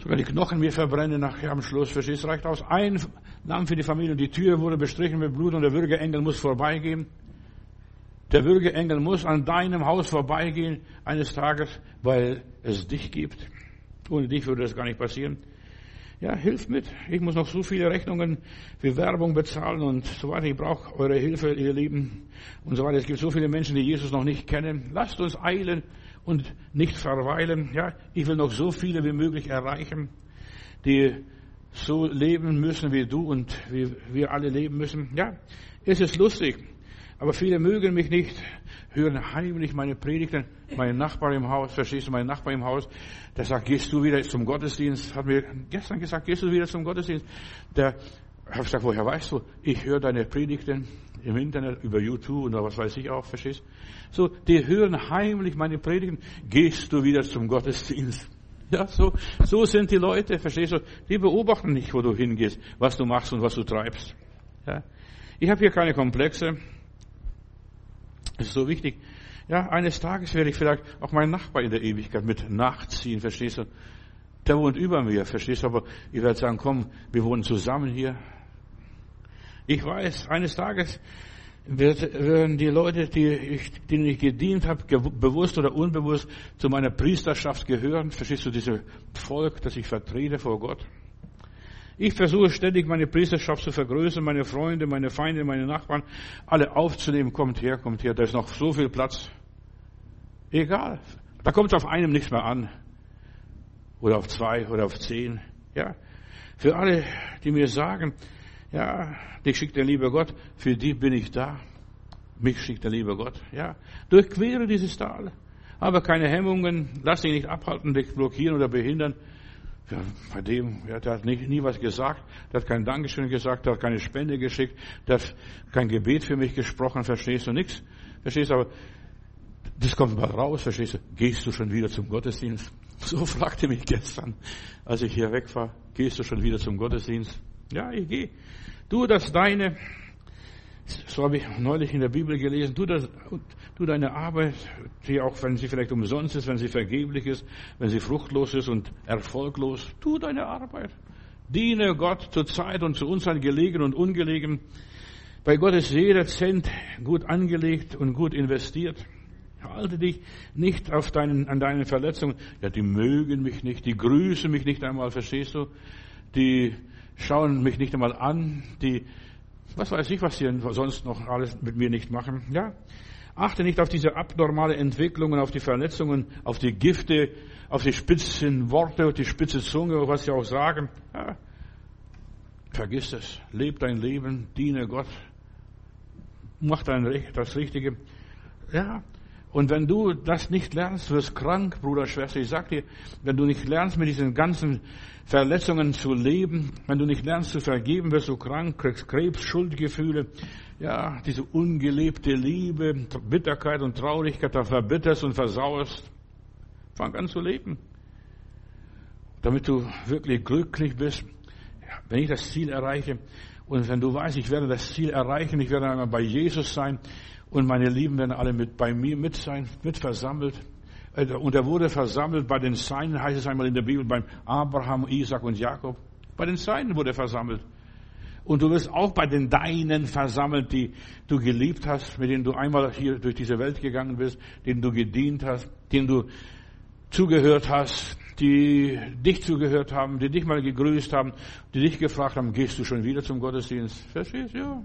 sogar die Knochen mir verbrennen nachher am Schluss, verstehst, du, reicht aus. Ein Lamm für die Familie und die Tür wurde bestrichen mit Blut und der Würgeengel muss vorbeigehen. Der Würgeengel muss an deinem Haus vorbeigehen eines Tages, weil es dich gibt. Ohne dich würde das gar nicht passieren. Ja, hilft mit. Ich muss noch so viele Rechnungen für Werbung bezahlen und so weiter. Ich brauche eure Hilfe, ihr Lieben und so weiter. Es gibt so viele Menschen, die Jesus noch nicht kennen. Lasst uns eilen und nicht verweilen. Ja, ich will noch so viele wie möglich erreichen, die so leben müssen wie du und wie wir alle leben müssen. Ja, es ist lustig. Aber viele mögen mich nicht, hören heimlich meine Predigten. Mein Nachbar im Haus, verstehst du, mein Nachbar im Haus, der sagt, gehst du wieder zum Gottesdienst? Hat mir gestern gesagt, gehst du wieder zum Gottesdienst? Der hat gesagt, woher weißt du? Ich höre deine Predigten im Internet, über YouTube oder was weiß ich auch, verstehst? So, die hören heimlich meine Predigten. Gehst du wieder zum Gottesdienst? Ja, so, so sind die Leute, verstehst du? Die beobachten nicht, wo du hingehst, was du machst und was du treibst. Ja. Ich habe hier keine Komplexe. Das ist so wichtig. Ja, eines Tages werde ich vielleicht auch meinen Nachbar in der Ewigkeit mit nachziehen, verstehst du? Der wohnt über mir, verstehst du? Aber ich werde sagen, komm, wir wohnen zusammen hier. Ich weiß, eines Tages werden die Leute, die ich, denen ich gedient habe, bewusst oder unbewusst zu meiner Priesterschaft gehören. Verstehst du, dieses Volk, das ich vertrete vor Gott? Ich versuche ständig meine Priesterschaft zu vergrößern, meine Freunde, meine Feinde, meine Nachbarn, alle aufzunehmen. Kommt her, kommt her, da ist noch so viel Platz. Egal. Da kommt es auf einem nicht mehr an. Oder auf zwei oder auf zehn. Ja. Für alle, die mir sagen, ja, dich schickt der liebe Gott, für die bin ich da. Mich schickt der liebe Gott. Ja. Durchquere dieses Tal. Aber keine Hemmungen, lass dich nicht abhalten, dich blockieren oder behindern. Ja, bei dem, ja, der hat nie, nie was gesagt, der hat kein Dankeschön gesagt, der hat keine Spende geschickt, der hat kein Gebet für mich gesprochen, verstehst du nichts? Verstehst du, aber das kommt mal raus, verstehst du? Gehst du schon wieder zum Gottesdienst? So fragte mich gestern, als ich hier weg war, gehst du schon wieder zum Gottesdienst? Ja, ich gehe. Du das deine, so habe ich neulich in der Bibel gelesen, tu, das, tu deine Arbeit, die auch wenn sie vielleicht umsonst ist, wenn sie vergeblich ist, wenn sie fruchtlos ist und erfolglos, tu deine Arbeit. Diene Gott zur Zeit und zu Unzeit gelegen und ungelegen. Bei Gott ist jeder Cent gut angelegt und gut investiert. Halte dich nicht auf deinen, an deinen Verletzungen. Ja, die mögen mich nicht, die grüßen mich nicht einmal, verstehst du? Die schauen mich nicht einmal an, die was weiß ich, was sie sonst noch alles mit mir nicht machen. Ja? Achte nicht auf diese abnormale Entwicklungen, auf die Verletzungen, auf die Gifte, auf die spitzen Worte, die spitze Zunge, was sie auch sagen. Ja. Vergiss es. Leb dein Leben, diene Gott. Mach dein Recht, das Richtige. Ja. Und wenn du das nicht lernst, wirst krank, Bruder, Schwester. Ich sag dir, wenn du nicht lernst, mit diesen ganzen Verletzungen zu leben, wenn du nicht lernst zu vergeben, wirst du krank, kriegst Krebs, Schuldgefühle, ja, diese ungelebte Liebe, Bitterkeit und Traurigkeit, da verbitterst und versauerst. Fang an zu leben. Damit du wirklich glücklich bist, wenn ich das Ziel erreiche, und wenn du weißt, ich werde das Ziel erreichen, ich werde einmal bei Jesus sein, und meine Lieben werden alle mit bei mir mit sein, mit versammelt. Äh, und er wurde versammelt bei den Seinen, heißt es einmal in der Bibel, beim Abraham, Isaac und Jakob. Bei den Seinen wurde er versammelt. Und du wirst auch bei den Deinen versammelt, die du geliebt hast, mit denen du einmal hier durch diese Welt gegangen bist, denen du gedient hast, denen du zugehört hast, die dich zugehört haben, die dich mal gegrüßt haben, die dich gefragt haben, gehst du schon wieder zum Gottesdienst? Verstehst du? Ja.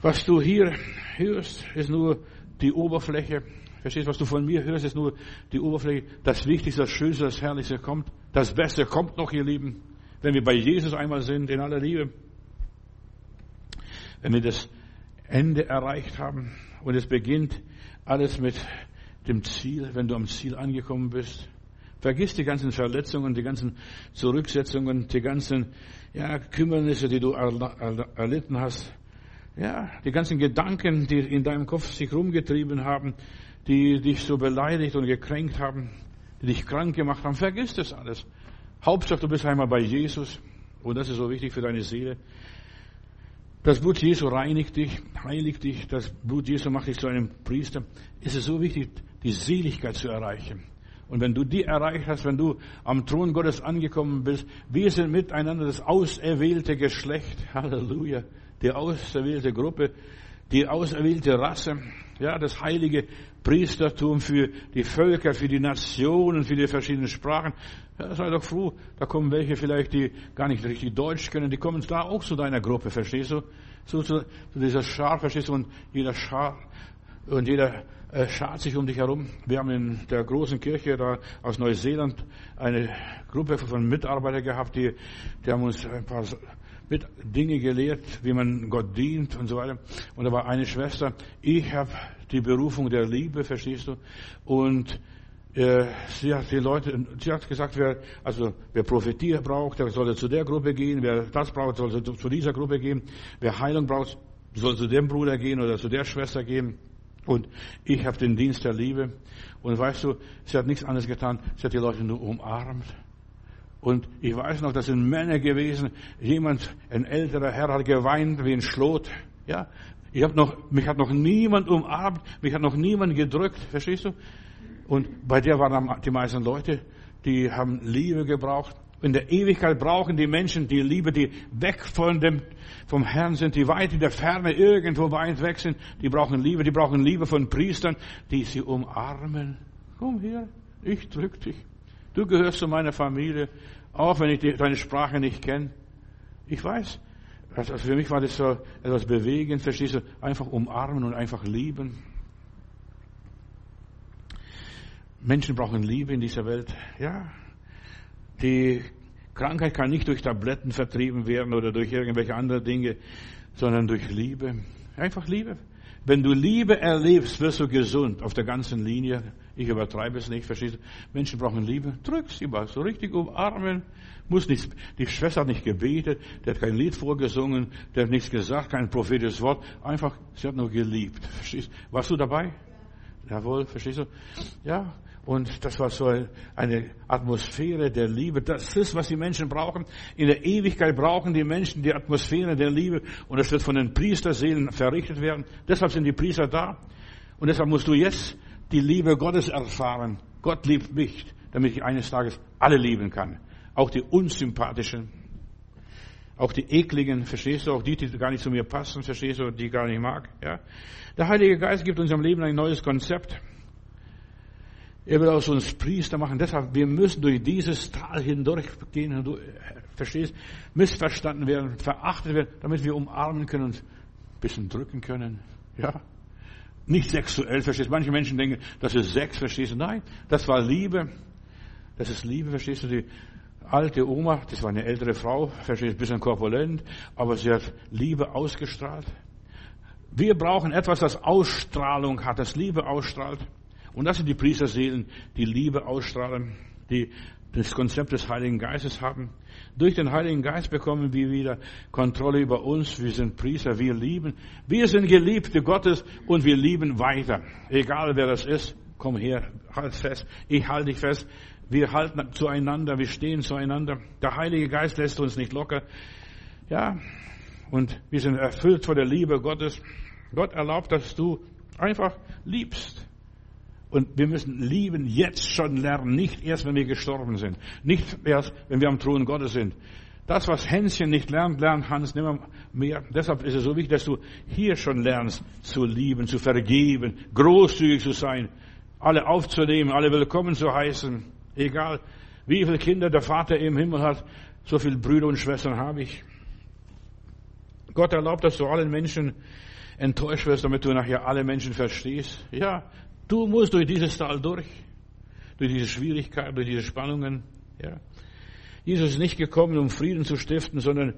Was du hier hörst, ist nur die Oberfläche. Verstehst du, was du von mir hörst, ist nur die Oberfläche. Das Wichtigste, das Schönste, das Herrlichste kommt. Das Beste kommt noch, ihr Lieben. Wenn wir bei Jesus einmal sind, in aller Liebe. Wenn wir das Ende erreicht haben und es beginnt alles mit dem Ziel, wenn du am Ziel angekommen bist. Vergiss die ganzen Verletzungen, die ganzen Zurücksetzungen, die ganzen ja, Kümmernisse, die du erlitten hast. Ja, die ganzen Gedanken, die in deinem Kopf sich rumgetrieben haben, die dich so beleidigt und gekränkt haben, die dich krank gemacht haben, vergiss das alles. Hauptsache, du bist einmal bei Jesus. Und das ist so wichtig für deine Seele. Das Blut Jesu reinigt dich, heiligt dich. Das Blut Jesu macht dich zu einem Priester. Es ist so wichtig, die Seligkeit zu erreichen. Und wenn du die erreicht hast, wenn du am Thron Gottes angekommen bist, wir sind miteinander das auserwählte Geschlecht. Halleluja. Die auserwählte Gruppe, die auserwählte Rasse. Ja, das heilige Priestertum für die Völker, für die Nationen, für die verschiedenen Sprachen. Ja, sei doch froh. Da kommen welche vielleicht, die gar nicht richtig Deutsch können, die kommen da auch zu deiner Gruppe, verstehst du? So zu, zu dieser Schar, verstehst du? Und jeder Schar und jeder äh, schart sich um dich herum. Wir haben in der großen Kirche da aus Neuseeland eine Gruppe von Mitarbeitern gehabt, die, die haben uns ein paar mit Dinge gelehrt, wie man Gott dient und so weiter. Und da war eine Schwester, ich habe die Berufung der Liebe, verstehst du? Und äh, sie hat die Leute, sie hat gesagt, wer, also wer Prophetie braucht, der soll zu der Gruppe gehen, wer das braucht, soll zu dieser Gruppe gehen, wer Heilung braucht, soll zu dem Bruder gehen oder zu der Schwester gehen. Und ich habe den Dienst der Liebe. Und weißt du, sie hat nichts anderes getan. Sie hat die Leute nur umarmt. Und ich weiß noch, das sind Männer gewesen. Jemand, ein älterer Herr, hat geweint wie ein Schlot. Ja, ich habe noch, mich hat noch niemand umarmt, mich hat noch niemand gedrückt. Verstehst du? Und bei der waren die meisten Leute, die haben Liebe gebraucht. In der Ewigkeit brauchen die Menschen die Liebe, die weg von dem, vom Herrn sind, die weit in der Ferne irgendwo weit weg sind. Die brauchen Liebe, die brauchen Liebe von Priestern, die sie umarmen. Komm her, ich drück dich. Du gehörst zu meiner Familie, auch wenn ich deine Sprache nicht kenne. Ich weiß, also für mich war das so etwas bewegend, verstehst du? Einfach umarmen und einfach lieben. Menschen brauchen Liebe in dieser Welt, ja. Die Krankheit kann nicht durch Tabletten vertrieben werden oder durch irgendwelche andere Dinge, sondern durch Liebe. Einfach Liebe. Wenn du Liebe erlebst, wirst du gesund auf der ganzen Linie. Ich übertreibe es nicht, verstehst du? Menschen brauchen Liebe. Drück sie mal so richtig umarmen. Muss nicht, die Schwester hat nicht gebetet, der hat kein Lied vorgesungen, der hat nichts gesagt, kein prophetisches Wort. Einfach, sie hat nur geliebt. Verstehst du? Warst du dabei? Jawohl, verstehst du? Ja, und das war so eine Atmosphäre der Liebe. Das ist, was die Menschen brauchen. In der Ewigkeit brauchen die Menschen die Atmosphäre der Liebe. Und das wird von den Priesterseelen verrichtet werden. Deshalb sind die Priester da. Und deshalb musst du jetzt die Liebe Gottes erfahren. Gott liebt mich, damit ich eines Tages alle lieben kann. Auch die unsympathischen. Auch die ekligen, verstehst du? Auch die, die gar nicht zu mir passen, verstehst du? Die ich gar nicht mag, ja? Der Heilige Geist gibt unserem Leben ein neues Konzept. Er will aus uns Priester machen. Deshalb, wir müssen durch dieses Tal hindurchgehen, du, verstehst, missverstanden werden, verachtet werden, damit wir umarmen können und ein bisschen drücken können. Ja. Nicht sexuell, verstehst du? Manche Menschen denken, das ist Sex, verstehst du? Nein, das war Liebe. Das ist Liebe, verstehst du? Die alte Oma, das war eine ältere Frau, verstehst du? Ein bisschen korpulent, aber sie hat Liebe ausgestrahlt. Wir brauchen etwas, das Ausstrahlung hat, das Liebe ausstrahlt. Und das sind die Priesterseelen, die Liebe ausstrahlen, die das Konzept des Heiligen Geistes haben. Durch den Heiligen Geist bekommen wir wieder Kontrolle über uns. Wir sind Priester, wir lieben. Wir sind Geliebte Gottes und wir lieben weiter. Egal wer das ist, komm her, halt fest. Ich halte dich fest. Wir halten zueinander, wir stehen zueinander. Der Heilige Geist lässt uns nicht locker. Ja, und wir sind erfüllt von der Liebe Gottes. Gott erlaubt, dass du einfach liebst. Und wir müssen lieben jetzt schon lernen, nicht erst, wenn wir gestorben sind. Nicht erst, wenn wir am Thron Gottes sind. Das, was Hänschen nicht lernt, lernt Hans nimmer mehr. Deshalb ist es so wichtig, dass du hier schon lernst zu lieben, zu vergeben, großzügig zu sein, alle aufzunehmen, alle willkommen zu heißen. Egal, wie viele Kinder der Vater im Himmel hat, so viele Brüder und Schwestern habe ich. Gott erlaubt, dass du allen Menschen enttäuscht wirst, damit du nachher alle Menschen verstehst. Ja, Du musst durch dieses Tal durch, durch diese Schwierigkeiten, durch diese Spannungen. Ja. Jesus ist nicht gekommen, um Frieden zu stiften, sondern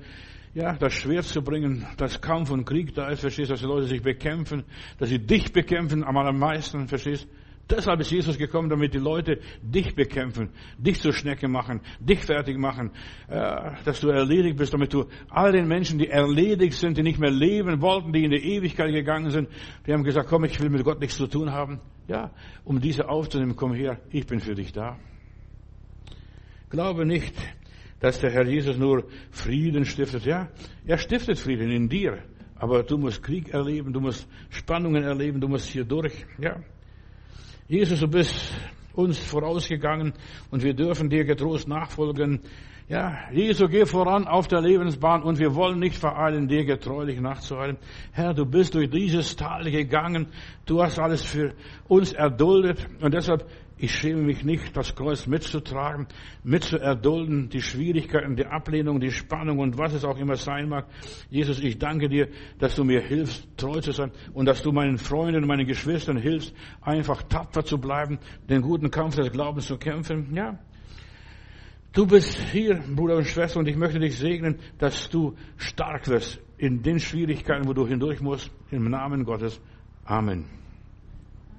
ja, das Schwert zu bringen, dass Kampf und Krieg da ist, verstehst, dass die Leute sich bekämpfen, dass sie dich bekämpfen am allermeisten, verstehst. Deshalb ist Jesus gekommen, damit die Leute dich bekämpfen, dich zur Schnecke machen, dich fertig machen, äh, dass du erledigt bist, damit du all den Menschen, die erledigt sind, die nicht mehr leben wollten, die in die Ewigkeit gegangen sind, die haben gesagt, komm, ich will mit Gott nichts zu tun haben. Ja, um diese aufzunehmen, komm her, ich bin für dich da. Glaube nicht, dass der Herr Jesus nur Frieden stiftet. Ja, er stiftet Frieden in dir. Aber du musst Krieg erleben, du musst Spannungen erleben, du musst hier durch. Ja. Jesus, du bist uns vorausgegangen und wir dürfen dir getrost nachfolgen. Ja, Jesus, geh voran auf der Lebensbahn und wir wollen nicht vereilen, dir getreulich nachzueilen. Herr, du bist durch dieses Tal gegangen. Du hast alles für uns erduldet und deshalb ich schäme mich nicht, das Kreuz mitzutragen, mitzuerdulden, die Schwierigkeiten, die Ablehnung, die Spannung und was es auch immer sein mag. Jesus, ich danke dir, dass du mir hilfst, treu zu sein und dass du meinen Freunden, meinen Geschwistern hilfst, einfach tapfer zu bleiben, den guten Kampf des Glaubens zu kämpfen. Ja. Du bist hier, Bruder und Schwester, und ich möchte dich segnen, dass du stark wirst in den Schwierigkeiten, wo du hindurch musst. Im Namen Gottes. Amen.